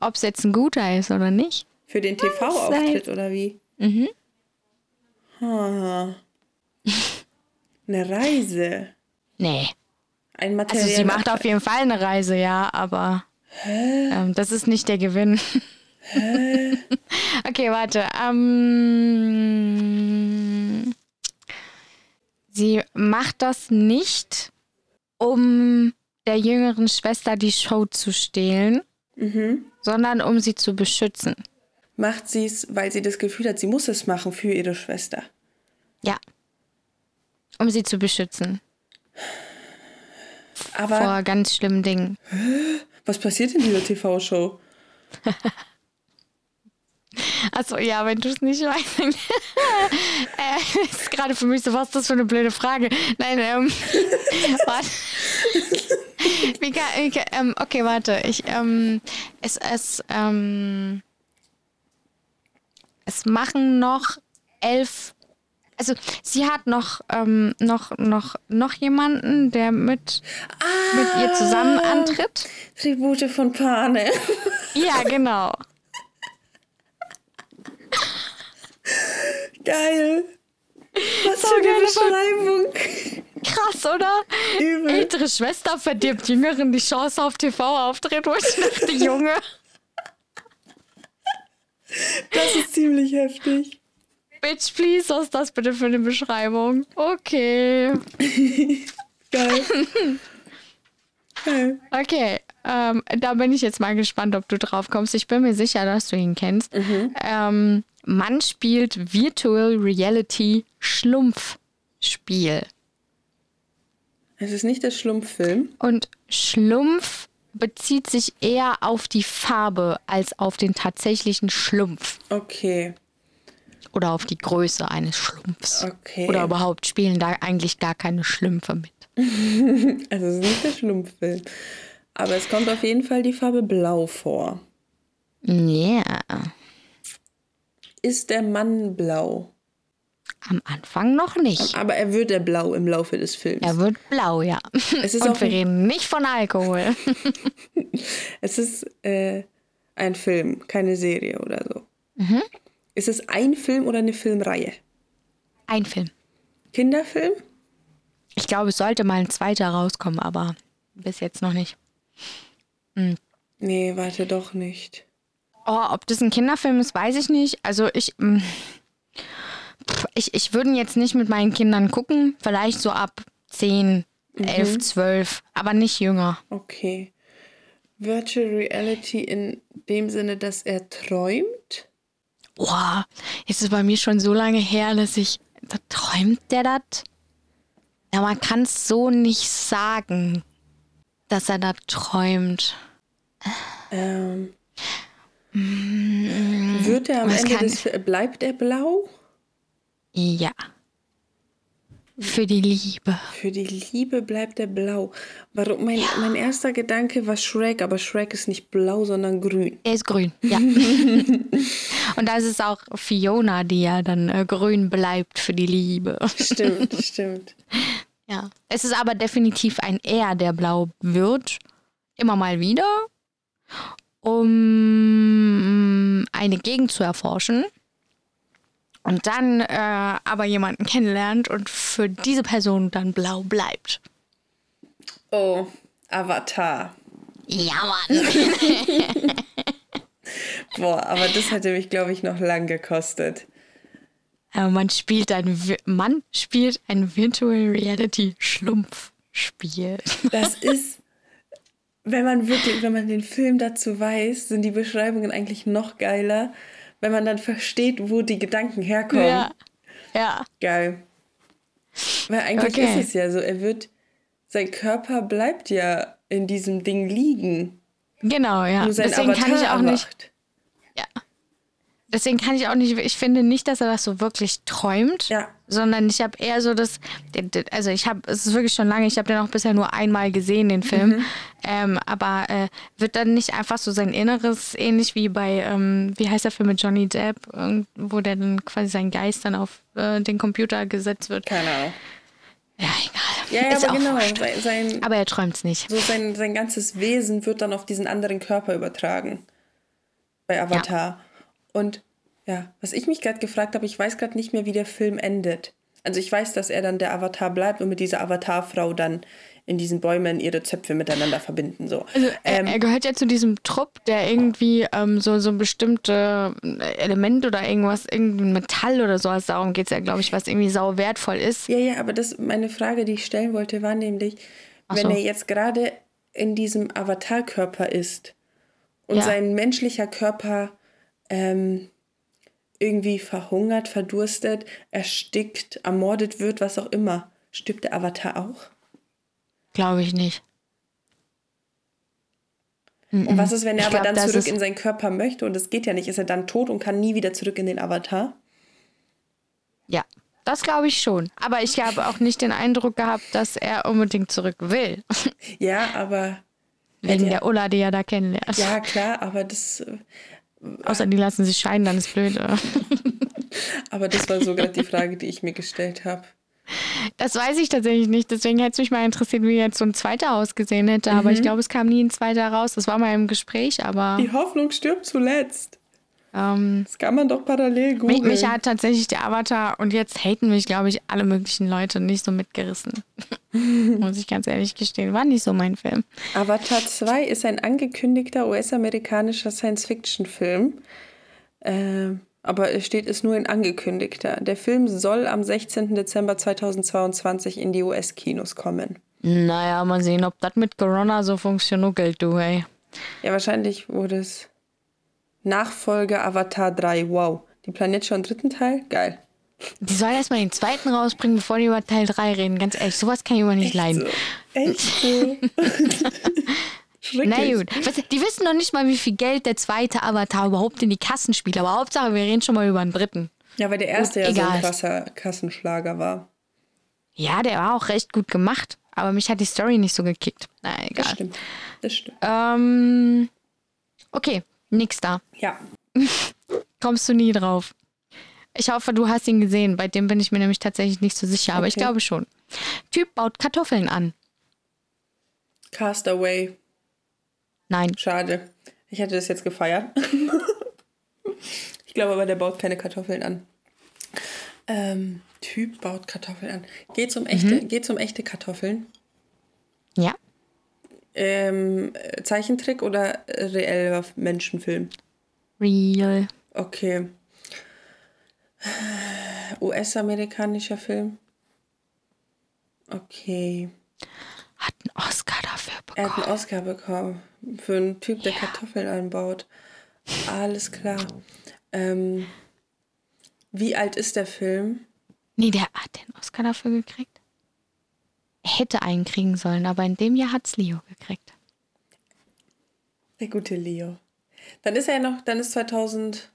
Ob es jetzt ein guter ist oder nicht. Für den TV-Auftritt oder wie? Mhm. Ah. Eine Reise. Nee. Ein Also Material. sie macht auf jeden Fall eine Reise, ja, aber ähm, das ist nicht der Gewinn. okay, warte. Ähm, sie macht das nicht, um der jüngeren Schwester die Show zu stehlen, sondern um sie zu beschützen. Macht sie es, weil sie das Gefühl hat, sie muss es machen für ihre Schwester. Ja. Um sie zu beschützen Aber vor ganz schlimmen Dingen. was passiert in dieser TV-Show? Achso, ja, wenn du es nicht weißt. dann- äh, ist gerade für mich so, was ist das für eine blöde Frage? Nein, ähm. warte. Wie kann, wie kann, ähm, okay, warte. Ich, ähm, es, es, ähm, es machen noch elf. Also sie hat noch, ähm, noch, noch, noch jemanden, der mit, mit ihr zusammen antritt. Tribute von Pane. Ja, genau. Geil. Was So für eine Beschreibung. Krass, oder? Übel. Ältere Schwester verdirbt Jüngeren die Chance auf TV-Auftritt, wo ich dachte, Junge. Das ist ziemlich heftig. Bitch, please, was ist das bitte für eine Beschreibung? Okay. Geil. Geil. Okay. Ähm, da bin ich jetzt mal gespannt, ob du drauf kommst. Ich bin mir sicher, dass du ihn kennst. Ähm, Mann spielt Virtual Reality Schlumpfspiel. Es ist nicht der Schlumpffilm. Und Schlumpf bezieht sich eher auf die Farbe als auf den tatsächlichen Schlumpf. Okay. Oder auf die Größe eines Schlumpfs. Okay. Oder überhaupt spielen da eigentlich gar keine Schlümpfe mit. Also es ist nicht der Schlumpffilm. Aber es kommt auf jeden Fall die Farbe Blau vor. Ja, Ist der Mann blau? am Anfang noch nicht. Aber er wird er blau im Laufe des Films. Er wird blau, ja. Es ist Und auch wir reden nicht von Alkohol. Es ist äh, ein Film, keine Serie oder so. Mhm. Ist es ein Film oder eine Filmreihe? Ein Film. Kinderfilm? Ich glaube, es sollte mal ein zweiter rauskommen, aber bis jetzt noch nicht. Nee, warte doch nicht. Oh, ob das ein Kinderfilm ist, weiß ich nicht. Also ich, pff, ich, ich würde ihn jetzt nicht mit meinen Kindern gucken. Vielleicht so ab 10, 11, 12, aber nicht jünger. Okay. Virtual Reality in dem Sinne, dass er träumt? Boah, jetzt ist bei mir schon so lange her, dass ich. Da träumt der das? Ja, man kann es so nicht sagen, dass er da träumt. Ähm, wird er am Ende des bleibt er blau? Ja. Für die Liebe. Für die Liebe bleibt er blau. Warum? Mein, mein erster Gedanke war Shrek, aber Shrek ist nicht blau, sondern grün. Er ist grün, ja. Und da ist es auch Fiona, die ja dann äh, grün bleibt für die Liebe. Stimmt, stimmt. Ja. Es ist aber definitiv ein Er, der blau wird. Immer mal wieder. Um eine Gegend zu erforschen und dann äh, aber jemanden kennenlernt und für diese Person dann blau bleibt. Oh, Avatar. Ja, Mann. Boah, aber das hätte mich, glaube ich, noch lang gekostet. Aber man spielt ein, man spielt ein Virtual Reality Schlumpfspiel. Das ist, wenn man wirklich, wenn man den Film dazu weiß, sind die Beschreibungen eigentlich noch geiler, wenn man dann versteht, wo die Gedanken herkommen. Ja. ja. Geil. Weil eigentlich okay. ist es ja so, er wird, sein Körper bleibt ja in diesem Ding liegen. Genau, ja. Deswegen Avatar kann ich auch nicht. Ja. Deswegen kann ich auch nicht, ich finde nicht, dass er das so wirklich träumt, ja. sondern ich habe eher so das, also ich habe, es ist wirklich schon lange, ich habe den auch bisher nur einmal gesehen, den Film, mhm. ähm, aber äh, wird dann nicht einfach so sein Inneres, ähnlich wie bei, ähm, wie heißt der Film mit Johnny Depp, wo der dann quasi sein Geist dann auf äh, den Computer gesetzt wird. Keine Ahnung. Ja, egal. Ja, ja aber genau. Sein, sein, aber er träumt es nicht. So sein, sein ganzes Wesen wird dann auf diesen anderen Körper übertragen. Bei Avatar. Ja. Und ja, was ich mich gerade gefragt habe, ich weiß gerade nicht mehr, wie der Film endet. Also ich weiß, dass er dann der Avatar bleibt und mit dieser Avatarfrau dann in diesen Bäumen ihre Zöpfe miteinander verbinden. So. Also ähm, er, gehört ja zu diesem Trupp, der irgendwie ähm, so, so ein bestimmtes Element oder irgendwas, irgendein Metall oder sowas, darum geht es ja, glaube ich, was irgendwie sau wertvoll ist. Ja, ja, aber das, meine Frage, die ich stellen wollte, war nämlich, Ach wenn so. er jetzt gerade in diesem Avatarkörper ist und ja. sein menschlicher Körper ähm, irgendwie verhungert, verdurstet, erstickt, ermordet wird, was auch immer, stirbt der Avatar auch? Glaube ich nicht. Und was ist, wenn er ich aber glaub, dann zurück in seinen Körper möchte und es geht ja nicht? Ist er dann tot und kann nie wieder zurück in den Avatar? Ja, das glaube ich schon. Aber ich habe auch nicht den Eindruck gehabt, dass er unbedingt zurück will. Ja, aber. Wegen der Ulla, die er da kennenlernt. Ja, klar, aber das. Außer die lassen sich scheiden, dann ist blöd. aber das war so gerade die Frage, die ich mir gestellt habe. Das weiß ich tatsächlich nicht. Deswegen hätte es mich mal interessiert, wie jetzt so ein zweiter ausgesehen hätte. Mhm. Aber ich mhm. glaube, es kam nie ein zweiter raus. Das war mal im Gespräch, aber. Die Hoffnung stirbt zuletzt. Ähm, das kann man doch parallel googeln. Mich, mich hat tatsächlich der Avatar und jetzt haten mich, glaube ich, alle möglichen Leute nicht so mitgerissen. Muss ich ganz ehrlich gestehen. War nicht so mein Film. Avatar 2 ist ein angekündigter US-amerikanischer Science-Fiction-Film. Äh, aber es steht es nur in angekündigter. Der Film soll am 16. Dezember 2022 in die US-Kinos kommen. Naja, mal sehen, ob das mit Corona so funktioniert, du, ey. Ja, wahrscheinlich wurde es Nachfolger Avatar 3. Wow. Die Planet schon dritten Teil? Geil. Die sollen erstmal den zweiten rausbringen, bevor die über Teil 3 reden. Ganz ehrlich, sowas kann ich immer nicht Echt leiden. So? Echt so? Na gut. Was, die wissen noch nicht mal, wie viel Geld der zweite Avatar überhaupt in die Kassen spielt. Aber Hauptsache, wir reden schon mal über den dritten. Ja, weil der erste gut, ja egal. so ein krasser Kassenschlager war. Ja, der war auch recht gut gemacht. Aber mich hat die Story nicht so gekickt. Na, egal. Das stimmt. Das stimmt. Ähm, okay, nächster. Ja. Kommst du nie drauf. Ich hoffe, du hast ihn gesehen. Bei dem bin ich mir nämlich tatsächlich nicht so sicher, aber okay. ich glaube schon. Typ baut Kartoffeln an. Castaway. Nein. Schade. Ich hätte das jetzt gefeiert. ich glaube aber, der baut keine Kartoffeln an. Ähm, typ baut Kartoffeln an. Geht's um echte, mhm. geht's um echte Kartoffeln? Ja. Ähm, Zeichentrick oder reeller Menschenfilm? Real. Okay. US-amerikanischer Film? Okay. Hat einen Oscar dafür bekommen. Er hat einen Oscar bekommen. Für einen Typ, der ja. Kartoffeln anbaut. Alles klar. Ähm, wie alt ist der Film? Nee, der hat den Oscar dafür gekriegt. Hätte einen kriegen sollen, aber in dem Jahr hat es Leo gekriegt. Der gute Leo. Dann ist er ja noch, dann ist 2000.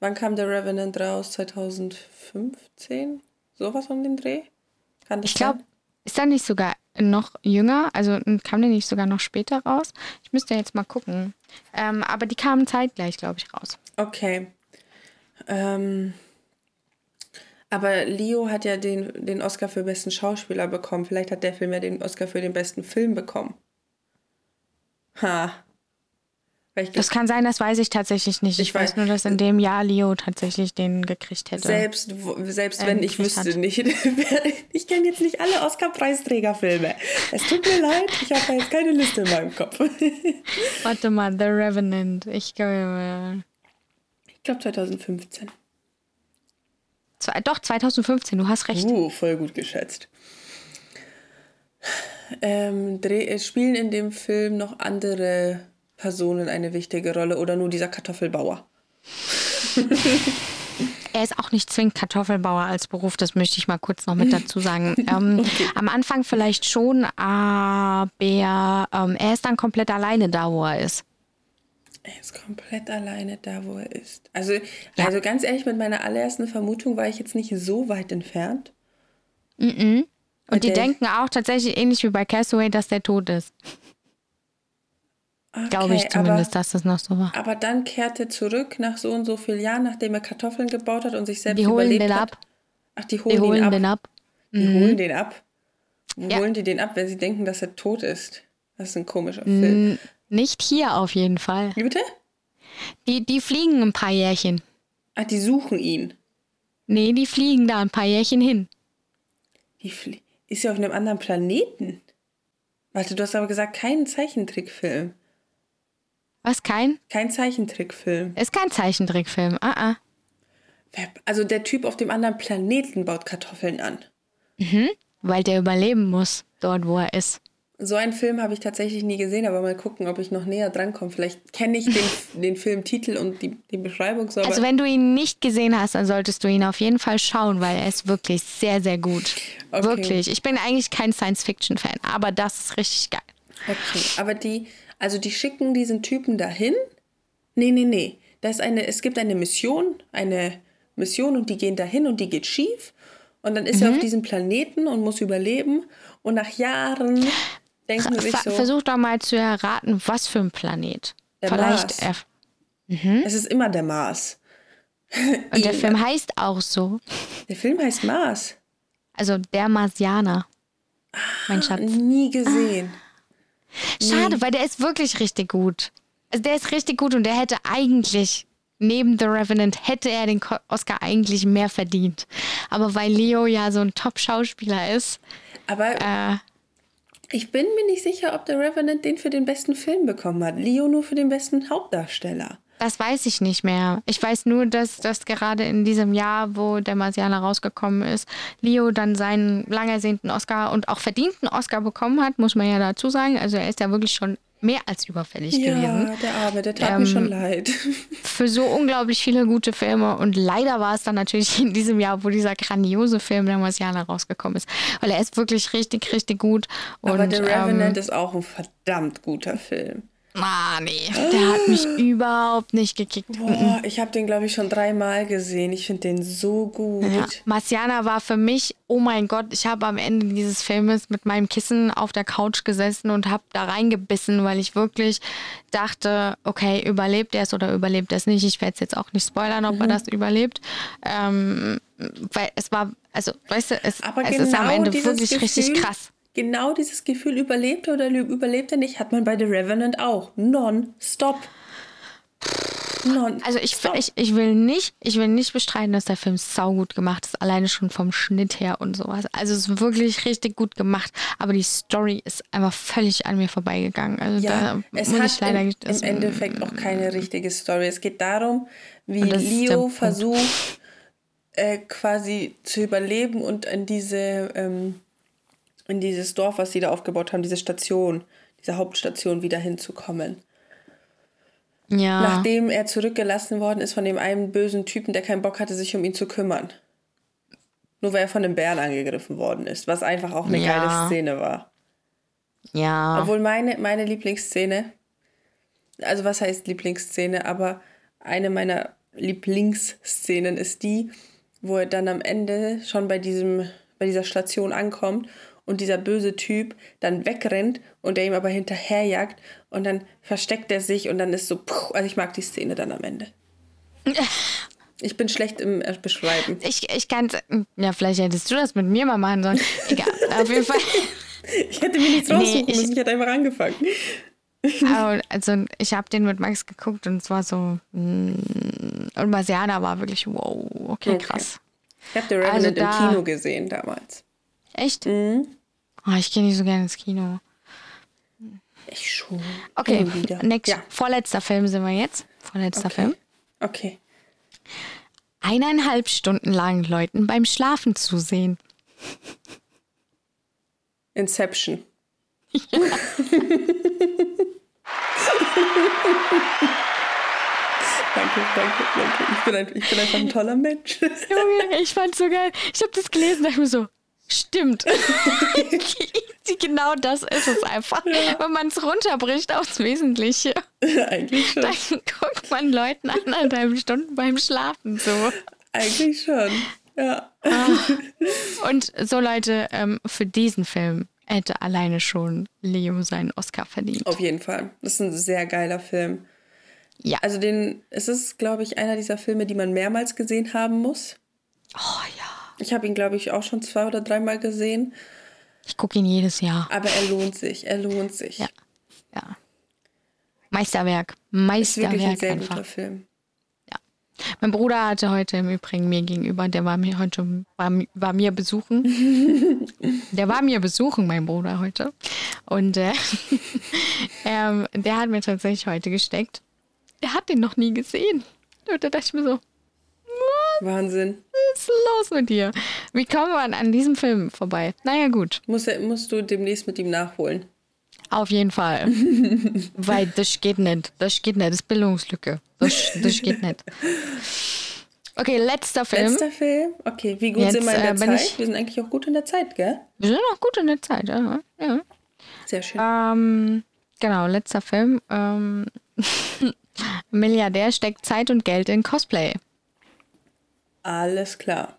Wann kam der Revenant raus? 2015? Sowas von dem Dreh? Kann das Ich glaube, ist er nicht sogar noch jünger? Also kam der nicht sogar noch später raus? Ich müsste jetzt mal gucken. Ähm, aber die kamen zeitgleich, glaube ich, raus. Okay. Ähm, aber Leo hat ja den, den Oscar für besten Schauspieler bekommen. Vielleicht hat der Film ja den Oscar für den besten Film bekommen. Ha. Ich Das kann sein, das weiß ich tatsächlich nicht. Ich, Ich weiß weiß- nur, dass in dem Jahr Leo tatsächlich den gekriegt hätte. Selbst, selbst Ähm, wenn ich gekriegt wüsste hat. nicht. ich kenne jetzt nicht alle Oscar-Preisträgerfilme. Es tut mir leid, ich habe da jetzt keine Liste in meinem Kopf. Warte mal, The Revenant. Ich glaube. ich glaube 2015. Doch, 2015, du hast recht. Uh, voll gut geschätzt. Ähm, dreh, es spielen in dem Film noch andere Personen eine wichtige Rolle oder nur dieser Kartoffelbauer? Er ist auch nicht zwingend Kartoffelbauer als Beruf, das möchte ich mal kurz noch mit dazu sagen. Ähm, Am Anfang vielleicht schon, aber ähm, er ist dann komplett alleine da, wo er ist. Er ist komplett alleine da, wo er ist. Also, also ganz ehrlich, mit meiner allerersten Vermutung war ich jetzt nicht so weit entfernt. Und die Okay. denken auch tatsächlich ähnlich wie bei Castaway, dass der tot ist. Glaube ich Okay, zumindest, Aber, dass das noch so war. aber dann kehrt er zurück nach so und so vielen Jahren, nachdem er Kartoffeln gebaut hat und sich selbst Die holen überlebt den hat. ab. Ach, die holen, Die holen ab. den ab. Die holen den ab. Wo Ja. holen die den ab, wenn sie denken, dass er tot ist? Das ist ein komischer Film. Nicht hier auf jeden Fall. Wie bitte? Die, die fliegen ein paar Jährchen. Ach, die suchen ihn. Nee, die fliegen da ein paar Jährchen hin. Die flie ist ja auf einem anderen Planeten. Warte, du hast aber gesagt, kein Zeichentrickfilm. Was, kein? Kein Zeichentrickfilm. Ist kein Zeichentrickfilm. Ah, ah. Also der Typ auf dem anderen Planeten baut Kartoffeln an. Weil der überleben muss, dort wo er ist. So einen Film habe ich tatsächlich nie gesehen, aber mal gucken, ob ich noch näher drankomme. Vielleicht kenne ich den, den Filmtitel und die, die Beschreibung so. Also wenn du ihn nicht gesehen hast, dann solltest du ihn auf jeden Fall schauen, weil er ist wirklich sehr, sehr gut. Okay. Wirklich. Ich bin eigentlich kein Science-Fiction-Fan, aber das ist richtig geil. Okay, aber die, also die schicken diesen Typen dahin. Nee, nee, nee. Da ist eine, es gibt eine Mission, eine Mission und die gehen dahin und die geht schief. Und dann ist er Mhm. auf diesem Planeten und muss überleben. Und nach Jahren denken sie sich so, Versuch doch mal zu erraten, was für ein Planet. Der Vielleicht. Mars. Er, es ist immer der Mars. und der Film heißt auch so. Der Film heißt Mars. Also der Marsianer. Mein Schatz. Nie gesehen. Schade, weil der ist wirklich richtig gut. Also der ist richtig gut und der hätte eigentlich, neben The Revenant, hätte er den Oscar eigentlich mehr verdient. Aber weil Leo ja so ein Top-Schauspieler ist, Aber äh, ich bin mir nicht sicher, ob der Revenant den für den besten Film bekommen hat. Leo nur für den besten Hauptdarsteller. das weiß ich nicht mehr. Ich weiß nur, dass das gerade in diesem Jahr, wo der Marsianer rausgekommen ist, Leo dann seinen lang ersehnten Oscar und auch verdienten Oscar bekommen hat, muss man ja dazu sagen. Also er ist ja wirklich schon mehr als überfällig gewesen. Ja, der Arme, der tat Ähm, mir schon leid. für so unglaublich viele gute Filme. Und leider war es dann natürlich in diesem Jahr, wo dieser grandiose Film der Marsianer rausgekommen ist. Weil er ist wirklich richtig, richtig gut. Und, Aber der Revenant ähm, ist auch ein verdammt guter Film. Ah, nee, der hat mich überhaupt nicht gekickt. Boah, ich habe den, glaube ich, schon dreimal gesehen. Ich finde den so gut. Ja. Marciana war für mich, oh mein Gott, ich habe am Ende dieses Filmes mit meinem Kissen auf der Couch gesessen und habe da reingebissen, weil ich wirklich dachte, okay, überlebt er es oder überlebt er es nicht. Ich werde es jetzt auch nicht spoilern, ob er Mhm. das überlebt. Ähm, weil es war, also, weißt du, es, es genau ist am Ende dieses wirklich richtig Gefühl, krass. Genau dieses Gefühl, überlebt er oder überlebt er nicht, hat man bei The Revenant auch. Non-stop. Non Also ich, ich, ich will nicht, ich will nicht bestreiten, dass der Film saugut gemacht ist, alleine schon vom Schnitt her und sowas. Also es ist wirklich richtig gut gemacht, aber die Story ist einfach völlig an mir vorbeigegangen. Also Ja, da es hat leider im, das- im Endeffekt auch keine richtige Story. Es geht darum, wie Leo versucht, äh, quasi zu überleben und in diese ähm, in dieses Dorf, was sie da aufgebaut haben, diese Station, diese Hauptstation wieder hinzukommen. ja, Nachdem er zurückgelassen worden ist von dem einen bösen Typen, der keinen Bock hatte, sich um ihn zu kümmern. Nur weil er von einem Bären angegriffen worden ist, was einfach auch eine Ja. geile Szene war. ja, Obwohl meine, meine Lieblingsszene, also was heißt Lieblingsszene, aber eine meiner Lieblingsszenen ist die, wo er dann am Ende schon bei diesem bei dieser Station ankommt und dieser böse Typ dann wegrennt und der ihm aber hinterherjagt und dann versteckt er sich und dann ist so, puh, also ich mag die Szene dann am Ende. Ich bin schlecht im äh, Beschreiben. Ich, ich kann ja, vielleicht hättest du das mit mir mal machen sollen. Egal, auf jeden Fall. Ich hätte mir nichts raussuchen nee, müssen, ich hätte einfach angefangen. Also ich habe den mit Max geguckt und es war so mm, und Marciana war wirklich wow, okay, okay. krass. Ich habe The Revenant also da, im Kino gesehen damals. Echt? Mhm. Oh, ich gehe nicht so gerne ins Kino. Ich schon. Okay, next, ja. vorletzter Film sind wir jetzt. Vorletzter okay. Film. Okay. Eineinhalb Stunden lang Leuten beim Schlafen zusehen. Inception. Ja. danke, danke, danke. Ich bin, ein, ich bin einfach ein toller Mensch. Junge, ich fand's so geil. Ich habe das gelesen dachte mir so, stimmt. genau das ist es einfach. Ja. Wenn man es runterbricht aufs Wesentliche. Eigentlich schon. Dann guckt man Leuten anderthalb Stunden beim Schlafen so. Eigentlich schon. Ja. Ah. Und so Leute, ähm, für diesen Film hätte alleine schon Leo seinen Oscar verdient. Auf jeden Fall. Das ist ein sehr geiler Film. Ja. Also den, es ist, glaube ich, einer dieser Filme, die man mehrmals gesehen haben muss. Oh ja. Ich habe ihn, glaube ich, auch schon zwei oder dreimal gesehen. Ich gucke ihn jedes Jahr. Aber er lohnt sich, er lohnt sich. Ja. ja. Meisterwerk. Meisterwerk. Ist wirklich ein sehr einfach. guter Film. Mein Bruder hatte heute im Übrigen mir gegenüber, der war mir heute, war, war mir besuchen. der war mir besuchen, mein Bruder heute. Und äh, ähm, der hat mir tatsächlich heute gesteckt. Er hat den noch nie gesehen. Und da dachte ich mir so, Wahnsinn. Was ist los mit dir? Wie kommt man an diesem Film vorbei? Naja, gut. Muss, musst du demnächst mit ihm nachholen. Auf jeden Fall. Weil das geht nicht. Das geht nicht. Das ist Bildungslücke. Das, das geht nicht. Okay, letzter Film. Letzter Film? Okay, wie gut Jetzt, sind wir in der äh, Zeit? Wir sind eigentlich auch gut in der Zeit, gell? Wir sind auch gut in der Zeit, ja. ja. Sehr schön. Ähm, genau, letzter Film. Ähm, Milliardär steckt Zeit und Geld in Cosplay. Alles klar.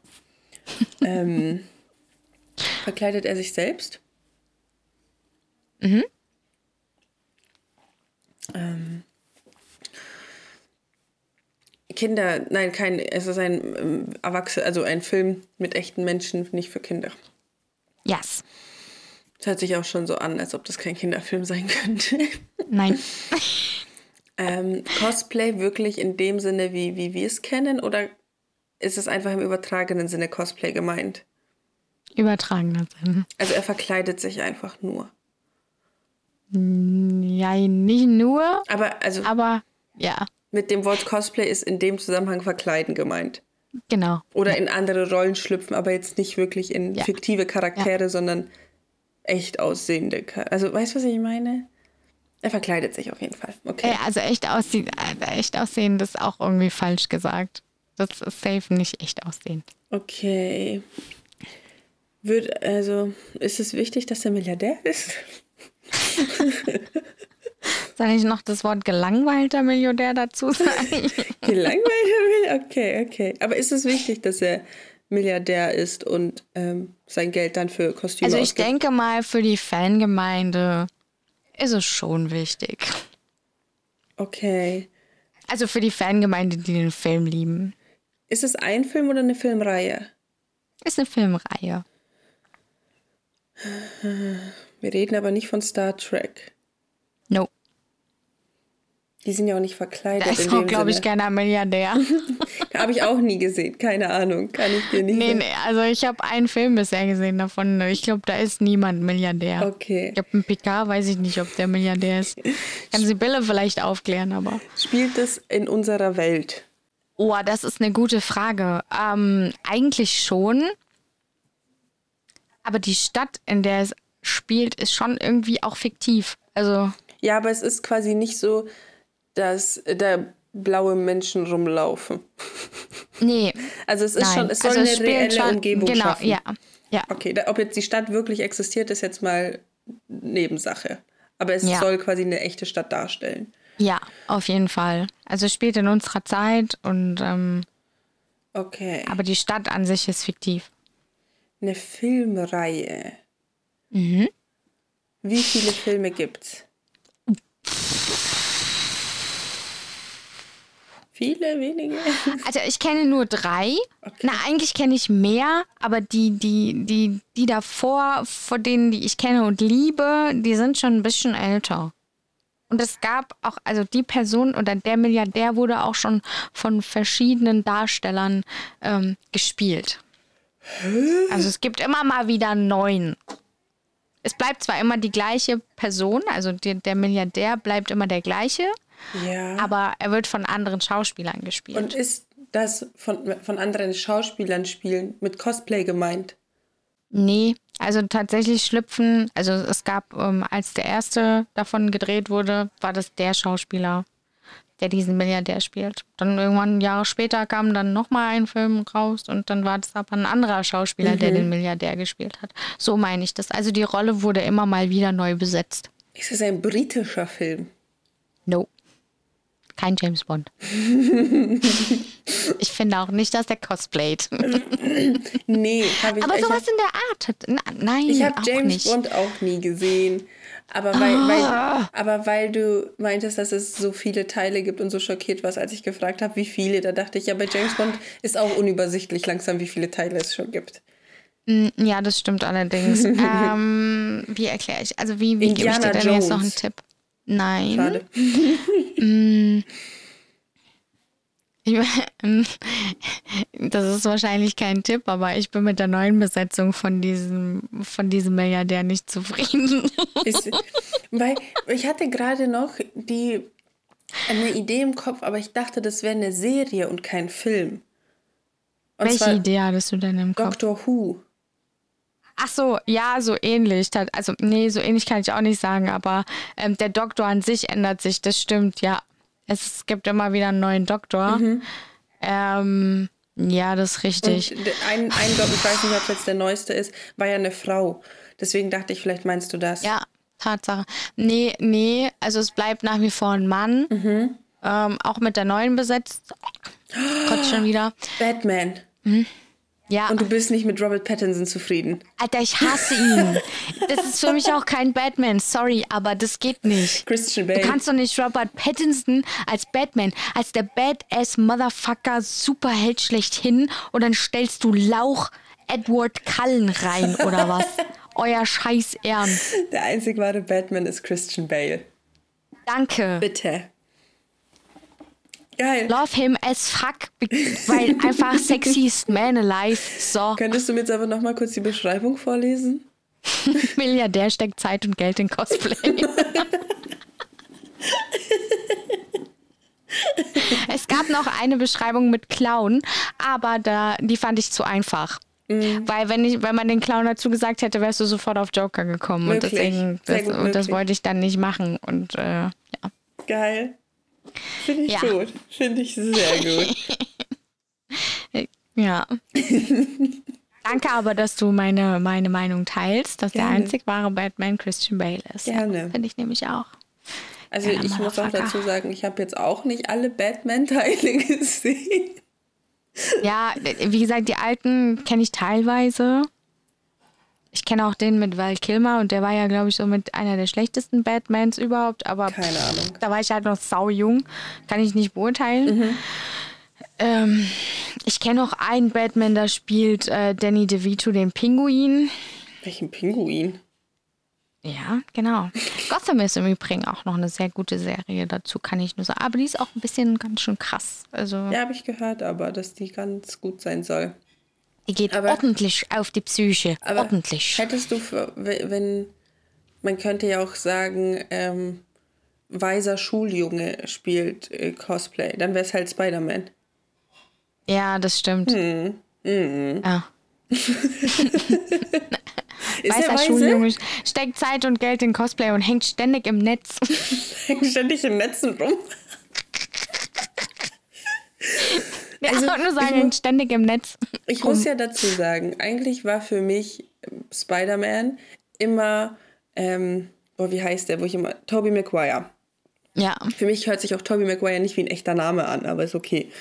ähm, verkleidet er sich selbst? Mhm. Ähm, Kinder, nein, kein, es ist ein ähm, Erwachsene, also ein Film mit echten Menschen, nicht für Kinder. Yes. Das hört sich auch schon so an, als ob das kein Kinderfilm sein könnte. Nein. ähm, Cosplay wirklich in dem Sinne, wie, wie wir es kennen, oder ist es einfach im übertragenen Sinne Cosplay gemeint? Übertragener Sinn. Also er verkleidet sich einfach nur. Ja, nicht nur. Aber also. Aber ja. Mit dem Wort Cosplay ist in dem Zusammenhang verkleiden gemeint. Genau. Oder ja. in andere Rollen schlüpfen, aber jetzt nicht wirklich in ja. fiktive Charaktere, ja. sondern echt aussehende. Also, weißt du, was ich meine? Er verkleidet sich auf jeden Fall. Okay. Also echt aussehen, äh, echt aussehen, das ist auch irgendwie falsch gesagt. Das ist safe nicht echt aussehen. Okay. Wird, also, ist es wichtig, dass er Milliardär ist? Soll ich noch das Wort gelangweilter Millionär dazu sagen? gelangweilter Millionär? Okay, okay. Aber ist es wichtig, dass er Milliardär ist und ähm, sein Geld dann für Kostüme Also ich ausgibt? denke mal, für die Fangemeinde ist es schon wichtig. Okay. Also für die Fangemeinde, die den Film lieben. Ist es ein Film oder eine Filmreihe? Ist eine Filmreihe. Wir reden aber nicht von Star Trek. No. Die sind ja auch nicht verkleidet. Das ist auch, glaube ich, keiner Milliardär. habe ich auch nie gesehen. Keine Ahnung. Kann ich dir nicht Nee, nee. Also ich habe einen Film bisher gesehen davon. Ich glaube, da ist niemand Milliardär. Okay. Ich glaube, ein PK weiß ich nicht, ob der Milliardär ist. Kann Sibylle vielleicht aufklären, aber. Spielt es in unserer Welt? Oh, das ist eine gute Frage. Ähm, eigentlich schon. Aber die Stadt, in der es spielt, ist schon irgendwie auch fiktiv. Also. Ja, aber es ist quasi nicht so, dass da blaue Menschen rumlaufen. Nee. Also es ist Nein. schon, es soll also eine reelle schon, Umgebung genau, schaffen. Ja, ja. Okay, da, ob jetzt die Stadt wirklich existiert, ist jetzt mal Nebensache. Aber es ja. soll quasi eine echte Stadt darstellen. Ja, auf jeden Fall. Also spielt in unserer Zeit und ähm, Okay. Aber die Stadt an sich ist fiktiv. Eine Filmreihe. Mhm. Wie viele Filme gibt's? Viele, wenige. Also ich kenne nur drei. Na, eigentlich kenne ich mehr, aber die, die, die, die davor, vor denen, die ich kenne und liebe, die sind schon ein bisschen älter. Und es gab auch, also die Person oder der Milliardär wurde auch schon von verschiedenen Darstellern ähm, gespielt. Also es gibt immer mal wieder neun. Es bleibt zwar immer die gleiche Person, also die, der Milliardär bleibt immer der gleiche, Ja. aber er wird von anderen Schauspielern gespielt. Und ist das von, von anderen Schauspielern spielen mit Cosplay gemeint? Nee, also tatsächlich schlüpfen, also es gab, ähm, als der erste davon gedreht wurde, war das der Schauspieler, der diesen Milliardär spielt. Dann irgendwann Jahre später kam dann nochmal ein Film raus und dann war das aber ein anderer Schauspieler, der den Milliardär gespielt hat. So meine ich das. Also die Rolle wurde immer mal wieder neu besetzt. Ist es ein britischer Film? No. Kein James Bond. ich finde auch nicht, dass der cosplayt. Nee, habe ich Aber sowas hab- in der Art. hat- Na, nein, Ich habe James nicht. Bond auch nie gesehen. Aber weil, Ah. weil, aber weil du meintest, dass es so viele Teile gibt und so schockiert warst, als ich gefragt habe, wie viele, da dachte ich, ja, bei James Bond ist auch unübersichtlich langsam, wie viele Teile es schon gibt. Ja, das stimmt allerdings. ähm, wie erkläre ich? Also wie, wie gebe ich dir denn jetzt noch einen Jones. Tipp? Nein. Schade. Ich, das ist wahrscheinlich kein Tipp, aber ich bin mit der neuen Besetzung von diesem, von diesem Milliardär nicht zufrieden. Ist, weil ich hatte gerade noch die eine Idee im Kopf, aber ich dachte, das wäre eine Serie und kein Film. Und Welche Idee hattest du denn im Kopf? Doctor Who. Ach so, ja, so ähnlich. Also, nee, so ähnlich kann ich auch nicht sagen, aber ähm, der Doktor an sich ändert sich, das stimmt, ja. Es gibt immer wieder einen neuen Doktor. Ähm, ja, das ist richtig. Und ein, ein Doktor, ich weiß nicht, ob es jetzt der neueste ist, war ja eine Frau. Deswegen dachte ich, vielleicht meinst du das. Ja, Tatsache. Nee, nee, also es bleibt nach wie vor ein Mann. Ähm, auch mit der neuen besetzt. Gott, schon wieder. Batman. Ja, Und du bist nicht mit Robert Pattinson zufrieden. Alter, ich hasse ihn. Das ist für mich auch kein Batman. Sorry, aber das geht nicht. Christian Du Bale. kannst doch nicht Robert Pattinson als Batman, als der Badass Motherfucker Superheld schlechthin und dann stellst du Lauch Edward Cullen rein oder was? Euer Scheiß Ernst. Der einzig wahre Batman ist Christian Bale. Danke. Bitte. Geil. Love him as fuck, weil einfach sexiest man alive. So, Könntest du mir jetzt aber noch mal kurz die Beschreibung vorlesen? Milliardär steckt Zeit und Geld in Cosplay. es gab noch eine Beschreibung mit Clown, aber da, die fand ich zu einfach. Mhm. Weil wenn, ich, wenn man den Clown dazu gesagt hätte, wärst du sofort auf Joker gekommen. Und Möglich. deswegen, Sehr das, und das wollte ich dann nicht machen. Und äh, ja. Geil. Finde ich Ja. gut. Finde ich sehr gut. Ja. Danke aber, dass du meine, meine Meinung teilst, dass Gerne. der einzig wahre Batman Christian Bale ist. Gerne. Ja, Finde ich nämlich auch. Also Ja, ich muss auch dazu sagen, ich habe jetzt auch nicht alle Batman-Teile gesehen. Ja, wie gesagt, die alten kenne ich teilweise. Ich kenne auch den mit Val Kilmer und der war ja, glaube ich, so mit einer der schlechtesten Batmans überhaupt. Aber Keine Ahnung. da war ich halt noch sau jung, kann ich nicht beurteilen. Ähm, ich kenne auch einen Batman, da spielt äh, Danny DeVito den Pinguin. Welchen Pinguin? Ja, genau. Gotham ist im Übrigen auch noch eine sehr gute Serie, dazu kann ich nur sagen. Aber die ist auch ein bisschen ganz schön krass. Also Ja, habe ich gehört, aber dass die ganz gut sein soll. Die geht aber- ordentlich auf die Psyche. Ordentlich. Hättest du, wenn, man könnte ja auch sagen, ähm, weiser Schuljunge spielt äh, Cosplay, dann wäre es halt Spider-Man. Ja, das stimmt. Ja. Ist er Weißer? Schuljunge steckt Zeit und Geld in Cosplay und hängt ständig im Netz. Hängt ständig in Netzen rum. Also, ich wollte nur sagen, ständig im Netz. Ich muss ja dazu sagen, eigentlich war für mich ähm, Spider-Man immer, ähm, oh, wie heißt der, wo ich immer, Tobey Maguire. Ja. Für mich hört sich auch Tobey Maguire nicht wie ein echter Name an, aber ist okay.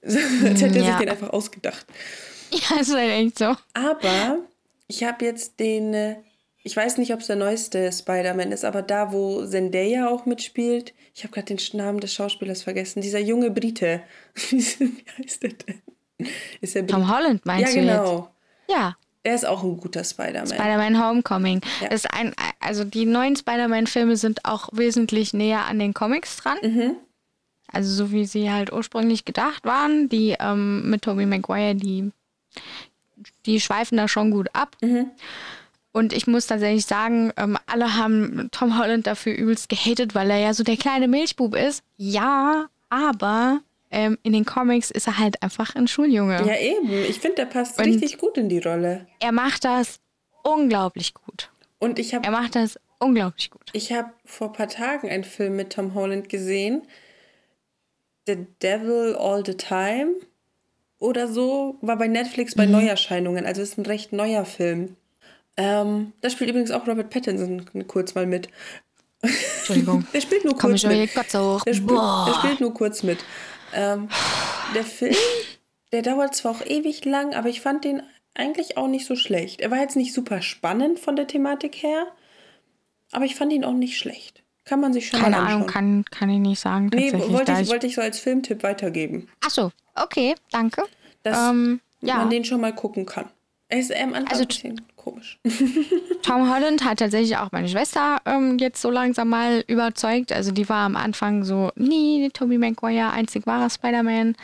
So, Als hätte er sich ja. den einfach ausgedacht. Ja, ist halt echt so. Aber ich habe jetzt den, äh, ich weiß nicht, ob es der neueste Spider-Man ist, aber da, wo Zendaya auch mitspielt, ich habe gerade den Namen des Schauspielers vergessen, dieser junge Brite. Wie heißt der denn? Ist der Tom Holland meinst ja, du? Ja, genau. Ja. Er ist auch ein guter Spider-Man. Spider-Man Homecoming. Ja. ist ein, also die neuen Spider-Man-Filme sind auch wesentlich näher an den Comics dran. Mhm. Also so wie sie halt ursprünglich gedacht waren. Die ähm, mit Tobey Maguire, die, die schweifen da schon gut ab. Mhm. Und ich muss tatsächlich sagen, ähm, alle haben Tom Holland dafür übelst gehatet, weil er ja so der kleine Milchbub ist. Ja, aber ähm, in den Comics ist er halt einfach ein Schuljunge. Ja, eben. Ich finde, der passt Und richtig gut in die Rolle. Er macht das unglaublich gut. Und ich habe. Er macht das unglaublich gut. Ich habe vor ein paar Tagen einen Film mit Tom Holland gesehen. The Devil All the Time oder so. War bei Netflix bei mhm. Neuerscheinungen. Also ist ein recht neuer Film. Ähm, da spielt übrigens auch Robert Pattinson kurz mal mit. Entschuldigung. der spielt nur kurz mit. Der spielt, der spielt nur kurz mit. Ähm, der Film, der dauert zwar auch ewig lang, aber ich fand den eigentlich auch nicht so schlecht. Er war jetzt nicht super spannend von der Thematik her, aber ich fand ihn auch nicht schlecht. Kann man sich schon Keine mal anschauen. Ahnung, kann, kann ich nicht sagen. Nee, wollte ich, wollte ich so als Filmtipp weitergeben. Ach so, okay, danke. Dass ähm, ja. man den schon mal gucken kann. Er ist am Anfang also, ein bisschen komisch. Tom Holland hat tatsächlich auch meine Schwester ähm, jetzt so langsam mal überzeugt. Also die war am Anfang so, nee, Tobey Maguire, einzig wahrer Spider-Man.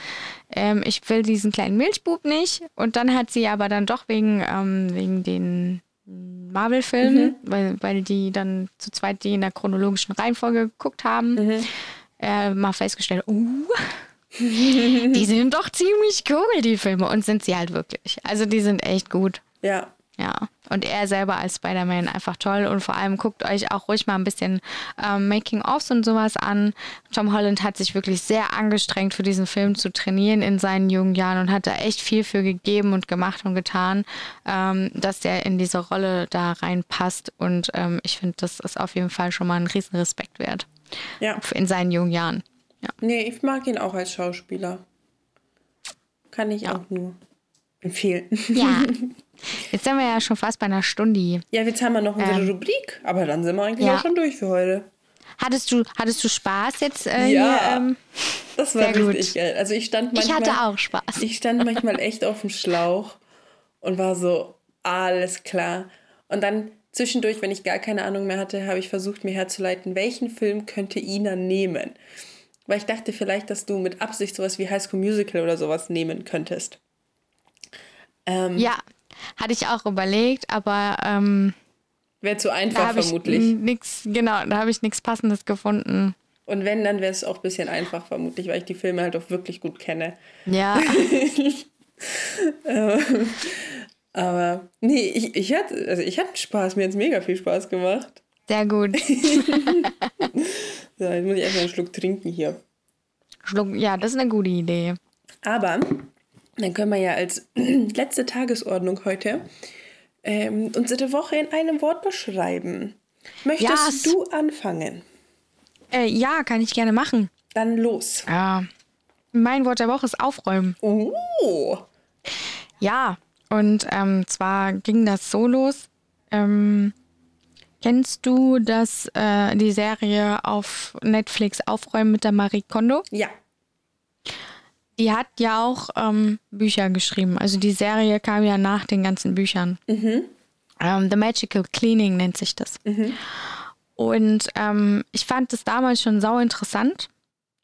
Ähm, ich will diesen kleinen Milchbub nicht. Und dann hat sie aber dann doch wegen, ähm, wegen den Marvel-Filmen, mhm. weil, weil die dann zu zweit die in der chronologischen Reihenfolge geguckt haben, mhm. äh, mal festgestellt, uh, die sind doch ziemlich cool, die Filme. Und sind sie halt wirklich. Also die sind echt gut. Ja. Ja, und er selber als Spider-Man einfach toll und vor allem guckt euch auch ruhig mal ein bisschen ähm, Making-ofs und sowas an. Tom Holland hat sich wirklich sehr angestrengt für diesen Film zu trainieren in seinen jungen Jahren und hat da echt viel für gegeben und gemacht und getan, ähm, dass der in diese Rolle da reinpasst und ähm, ich finde, das ist auf jeden Fall schon mal ein riesen Respekt wert. Ja. In seinen jungen Jahren. Ja. Nee, ich mag ihn auch als Schauspieler. Kann ich ja. auch nur empfehlen. Ja. Jetzt sind wir ja schon fast bei einer Stunde. Ja, jetzt haben wir noch unsere ähm, Rubrik, aber dann sind wir eigentlich ja. auch schon durch für heute. Hattest du, hattest du Spaß jetzt äh, ja, hier? Ähm, das war richtig gut. geil. Also ich stand manchmal. Ich hatte auch Spaß. Ich stand manchmal echt auf dem Schlauch und war so, alles klar. Und dann zwischendurch, wenn ich gar keine Ahnung mehr hatte, habe ich versucht, mir herzuleiten, welchen Film könnte Ina nehmen. Weil ich dachte vielleicht, dass du mit Absicht sowas wie High School Musical oder sowas nehmen könntest. Ähm, ja, hatte ich auch überlegt, aber ähm, wäre zu einfach vermutlich. Nix, genau, da habe ich nichts Passendes gefunden. Und wenn, dann wäre es auch ein bisschen einfach vermutlich, weil ich die Filme halt auch wirklich gut kenne. Ja. Ähm, aber nee, ich, ich hatte also ich hatte Spaß, mir hat es mega viel Spaß gemacht. Sehr gut. so, jetzt muss ich erstmal einen Schluck trinken hier. Schluck, ja, das ist eine gute Idee. Aber dann können wir ja als letzte Tagesordnung heute ähm, unsere Woche in einem Wort beschreiben. Möchtest yes. du anfangen? Äh, ja, kann ich gerne machen. Dann los. Ja. Mein Wort der Woche ist aufräumen. Oh. Ja, und ähm, zwar ging das so los. Ähm, kennst du das, äh, die Serie auf Netflix Aufräumen mit der Marie Kondo? Ja. Die hat ja auch ähm, Bücher geschrieben. Also die Serie kam ja nach den ganzen Büchern. Mhm. Ähm, The Magical Cleaning nennt sich das. Mhm. Und ähm, ich fand das damals schon sau interessant,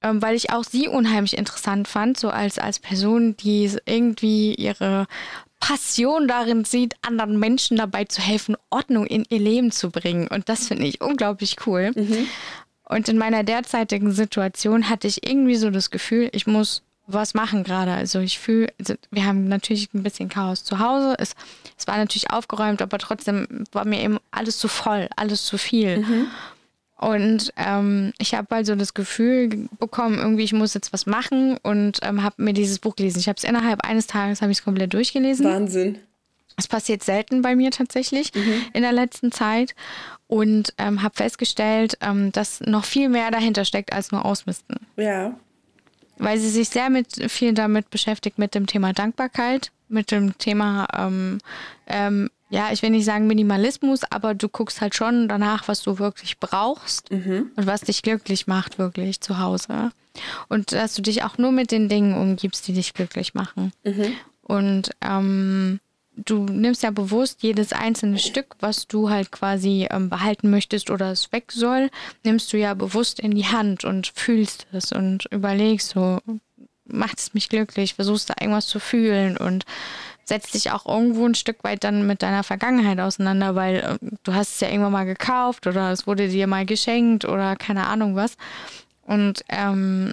ähm, weil ich auch sie unheimlich interessant fand, so als, als Person, die irgendwie ihre Passion darin sieht, anderen Menschen dabei zu helfen, Ordnung in ihr Leben zu bringen. Und das finde ich unglaublich cool. Mhm. Und in meiner derzeitigen Situation hatte ich irgendwie so das Gefühl, ich muss was machen gerade. Also ich fühle, also wir haben natürlich ein bisschen Chaos zu Hause. Es, es war natürlich aufgeräumt, aber trotzdem war mir eben alles zu voll, alles zu viel. Mhm. Und ähm, ich habe also das Gefühl bekommen, irgendwie ich muss jetzt was machen und ähm, habe mir dieses Buch gelesen. Ich habe es innerhalb eines Tages habe ich es komplett durchgelesen. Wahnsinn. Es passiert selten bei mir tatsächlich mhm. in der letzten Zeit und ähm, habe festgestellt, ähm, dass noch viel mehr dahinter steckt als nur Ausmisten. Ja. Weil sie sich sehr mit, viel damit beschäftigt mit dem Thema Dankbarkeit, mit dem Thema, ähm, ähm, ja, ich will nicht sagen Minimalismus, aber du guckst halt schon danach, was du wirklich brauchst Mhm. und was dich glücklich macht, wirklich zu Hause. Und dass du dich auch nur mit den Dingen umgibst, die dich glücklich machen. Mhm. Und ähm, du nimmst ja bewusst jedes einzelne Stück, was du halt quasi ähm, behalten möchtest oder es weg soll, nimmst du ja bewusst in die Hand und fühlst es und überlegst so, macht es mich glücklich, versuchst da irgendwas zu fühlen und setzt dich auch irgendwo ein Stück weit dann mit deiner Vergangenheit auseinander, weil äh, du hast es ja irgendwann mal gekauft oder es wurde dir mal geschenkt oder keine Ahnung was. Und ähm,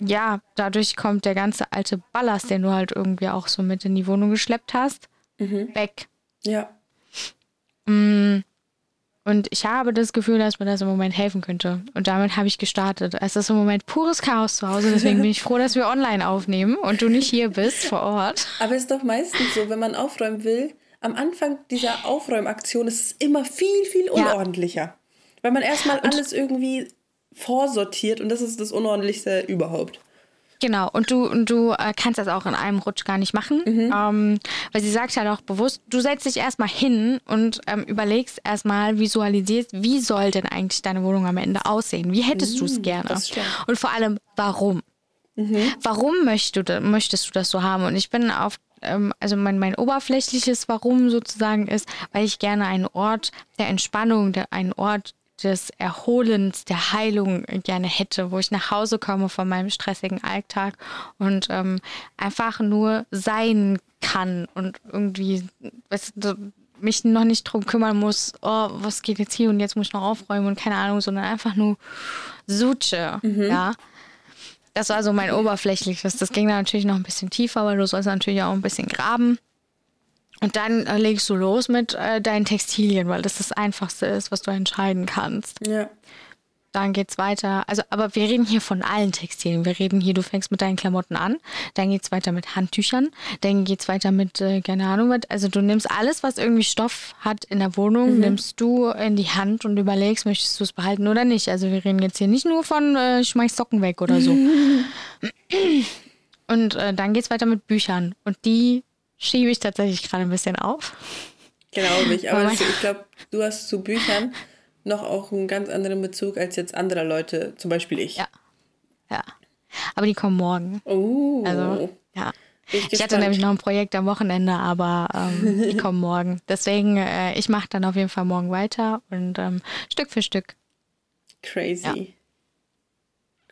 ja, dadurch kommt der ganze alte Ballast, den du halt irgendwie auch so mit in die Wohnung geschleppt hast, Mhm. weg. Ja. Mm. Und ich habe das Gefühl, dass mir das im Moment helfen könnte. Und damit habe ich gestartet. Es ist im Moment pures Chaos zu Hause, deswegen bin ich froh, dass wir online aufnehmen und du nicht hier bist vor Ort. Aber es ist doch meistens so, wenn man aufräumen will, am Anfang dieser Aufräumaktion ist es immer viel, viel Ja. unordentlicher. Weil man erstmal alles irgendwie vorsortiert und das ist das Unordentlichste überhaupt. Genau, und du, und du äh, kannst das auch in einem Rutsch gar nicht machen. Ähm, weil sie sagt halt auch bewusst, du setzt dich erstmal hin und ähm, überlegst erstmal, visualisierst, wie soll denn eigentlich deine Wohnung am Ende aussehen? Wie hättest du es gerne? Und vor allem, warum? Warum möchtest du, möchtest du das so haben? Und ich bin auf, ähm, also mein, mein oberflächliches Warum sozusagen ist, weil ich gerne einen Ort der Entspannung, der, einen Ort des Erholens, der Heilung gerne hätte, wo ich nach Hause komme von meinem stressigen Alltag und ähm, einfach nur sein kann und irgendwie weißt du, mich noch nicht drum kümmern muss, oh, was geht jetzt hier und jetzt muss ich noch aufräumen und keine Ahnung, sondern einfach nur Suche, ja. Das war so mein oberflächliches. Das ging dann natürlich noch ein bisschen tiefer, weil du sollst natürlich auch ein bisschen graben. Und dann äh, legst du los mit äh, deinen Textilien, weil das das Einfachste ist, was du entscheiden kannst. Ja. Dann geht's weiter. Also, aber wir reden hier von allen Textilien. Wir reden hier, du fängst mit deinen Klamotten an, dann geht's weiter mit Handtüchern, dann geht's weiter mit, äh, keine Ahnung was. Also du nimmst alles, was irgendwie Stoff hat in der Wohnung, nimmst du in die Hand und überlegst, möchtest du es behalten oder nicht. Also wir reden jetzt hier nicht nur von äh, schmeiß Socken weg oder so. und äh, dann geht's weiter mit Büchern. Und die schiebe ich tatsächlich gerade ein bisschen auf. Genau, ich. Aber es- ich glaube, du hast zu Büchern noch auch einen ganz anderen Bezug als jetzt andere Leute, zum Beispiel ich. Ja. Ja. Aber die kommen morgen. Oh. Also, ja. Bin Ich hatte nämlich noch ein Projekt am Wochenende, aber ähm, die kommen morgen. Deswegen, äh, ich mache dann auf jeden Fall morgen weiter und ähm, Stück für Stück. Crazy. Ja.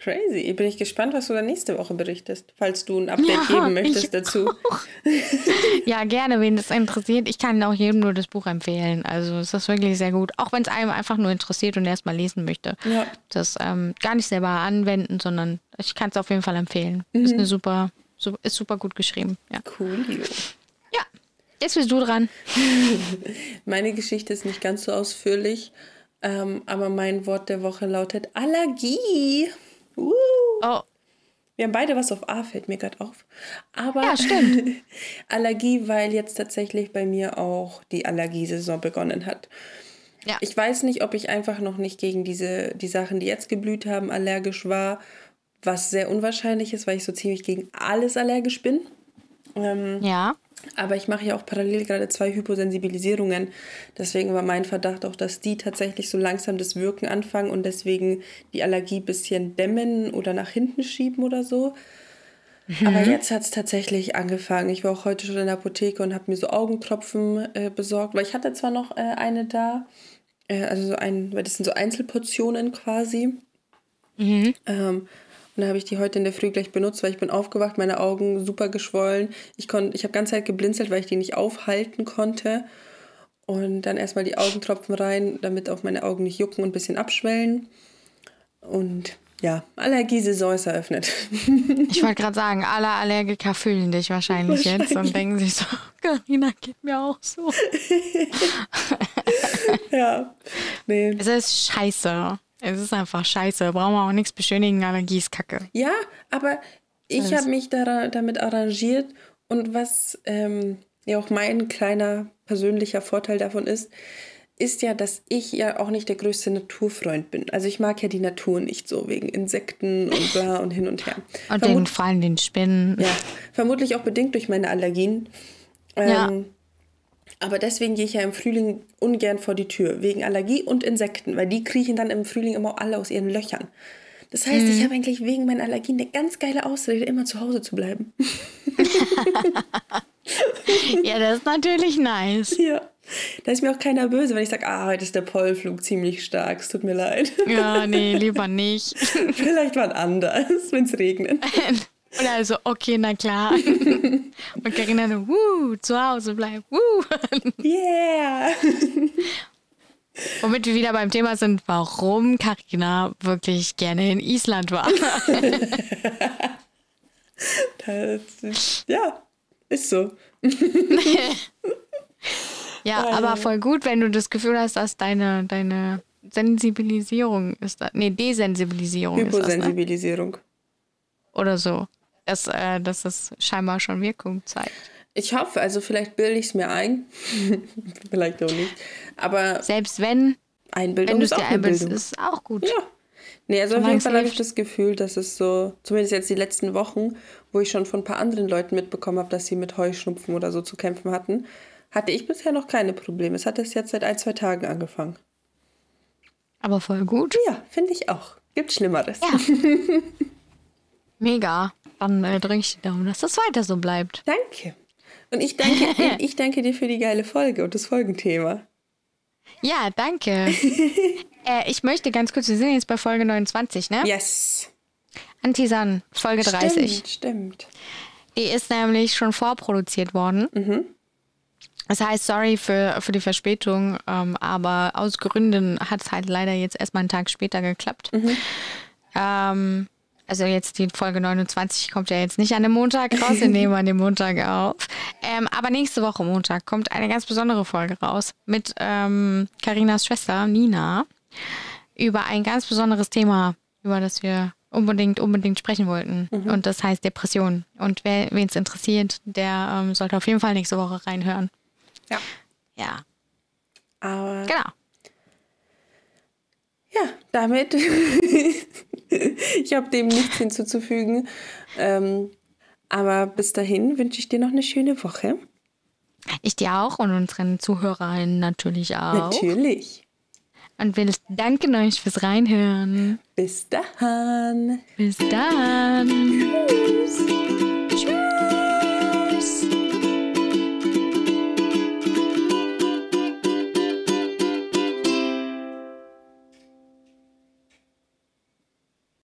Crazy. Bin ich gespannt, was du dann nächste Woche berichtest, falls du ein Update Ja, geben möchtest dazu. Ja, gerne, wen das interessiert. Ich kann auch jedem nur das Buch empfehlen. Also es ist wirklich sehr gut. Auch wenn es einem einfach nur interessiert und erst mal lesen möchte. Ja. Das ähm, gar nicht selber anwenden, sondern ich kann es auf jeden Fall empfehlen. Ist eine super, su ist super gut geschrieben. Ja. Cool. ja, jetzt bist du dran. Meine Geschichte ist nicht ganz so ausführlich, ähm, aber mein Wort der Woche lautet Allergie. Uh. Oh, Wir haben beide was auf A, fällt mir gerade auf. Aber Ja, stimmt. Allergie, weil jetzt tatsächlich bei mir auch die Allergiesaison begonnen hat. ja. Ich weiß nicht, ob ich einfach noch nicht gegen diese, die Sachen, die jetzt geblüht haben, allergisch war, was sehr unwahrscheinlich ist, weil ich so ziemlich gegen alles allergisch bin. Ähm, ja. Aber ich mache ja auch parallel gerade zwei Hyposensibilisierungen. Deswegen war mein Verdacht auch, dass die tatsächlich so langsam das Wirken anfangen und deswegen die Allergie ein bisschen dämmen oder nach hinten schieben oder so. Aber jetzt hat es tatsächlich angefangen. Ich war auch heute schon in der Apotheke und habe mir so Augentropfen äh, besorgt, weil ich hatte zwar noch äh, eine da, äh, also so ein, weil das sind so Einzelportionen quasi. Ähm, und dann habe ich die heute in der Früh gleich benutzt, weil ich bin aufgewacht, meine Augen super geschwollen. Ich, konnt, ich habe ganz Zeit geblinzelt, weil ich die nicht aufhalten konnte. Und dann erstmal die Augentropfen rein, damit auch meine Augen nicht jucken und ein bisschen abschwellen. Und ja, Allergiesaison ist eröffnet. Ich wollte gerade sagen, alle Allergiker fühlen dich wahrscheinlich, jetzt und Wahrscheinlich. denken sich so, Carina geht mir auch so. ja, nee. Es ist scheiße. Es ist einfach scheiße. Brauchen wir auch nichts beschönigen. Allergie ist kacke. Ja, aber ich habe mich da, damit arrangiert und was ähm, ja auch mein kleiner persönlicher Vorteil davon ist, ist ja, dass ich ja auch nicht der größte Naturfreund bin. Also ich mag ja die Natur nicht so wegen Insekten und bla und hin und her. Und Vermut den, vor allem den Spinnen. Ja, vermutlich auch bedingt durch meine Allergien. Ähm, ja. Aber deswegen gehe ich ja im Frühling ungern vor die Tür, wegen Allergie und Insekten, weil die kriechen dann im Frühling immer alle aus ihren Löchern. Das heißt, hm. ich habe eigentlich wegen meinen Allergien eine ganz geile Ausrede, immer zu Hause zu bleiben. ja, das ist natürlich nice. Ja. Da ist mir auch keiner böse, wenn ich sage, ah, heute ist der Pollenflug ziemlich stark, es tut mir leid. Ja, nee, lieber nicht. Vielleicht wann anders, wenn es regnet. Und also, okay, na klar. Und Carina so, wuh, zu Hause bleiben, wuh. Yeah. Womit wir wieder beim Thema sind, warum Carina wirklich gerne in Island war. das ja, ist so. ja, aber voll gut, wenn du das Gefühl hast, dass deine, deine Sensibilisierung ist. Das, nee, Desensibilisierung Hyposensibilisierung. ist das, ne? Oder so. Dass, äh, dass das scheinbar schon Wirkung zeigt. Ich hoffe, also vielleicht bilde ich es mir ein. vielleicht auch nicht. Aber. Selbst wenn. Einbildung wenn du es dir einbildest, ist auch gut. Ja. Nee, also auf jeden Fall habe ich das Gefühl, dass es so, zumindest jetzt die letzten Wochen, wo ich schon von ein paar anderen Leuten mitbekommen habe, dass sie mit Heuschnupfen oder so zu kämpfen hatten, hatte ich bisher noch keine Probleme. Es hat es jetzt seit ein, zwei Tagen angefangen. Aber voll gut. Ja, finde ich auch. Gibt Schlimmeres. Ja. Mega. Dann äh, drücke ich die Daumen, dass das weiter so bleibt. Danke. Und ich danke, ich danke dir für die geile Folge und das Folgenthema. Ja, danke. äh, ich möchte ganz kurz, wir sind jetzt bei Folge 29, ne? Yes. Antisan, Folge 30. Stimmt, stimmt. Die ist nämlich schon vorproduziert worden. Mhm. Das heißt, sorry für, für die Verspätung, ähm, aber aus Gründen hat es halt leider jetzt erstmal einen Tag später geklappt. Mhm. Ähm, also jetzt die Folge 29 kommt ja jetzt nicht an dem Montag raus, wir nehmen an dem Montag auf. Ähm, aber nächste Woche Montag kommt eine ganz besondere Folge raus mit Karinas ähm, Schwester Nina über ein ganz besonderes Thema, über das wir unbedingt, unbedingt sprechen wollten. Mhm. Und das heißt Depression. Und wer wen es interessiert, der ähm, sollte auf jeden Fall nächste Woche reinhören. Ja. Ja. Aber genau. Ja, damit. ich habe dem nichts hinzuzufügen. Ähm, aber bis dahin wünsche ich dir noch eine schöne Woche. Ich dir auch und unseren Zuhörern natürlich auch. Natürlich. Und wir danken euch fürs Reinhören. Bis dann. Bis dann. Tschüss.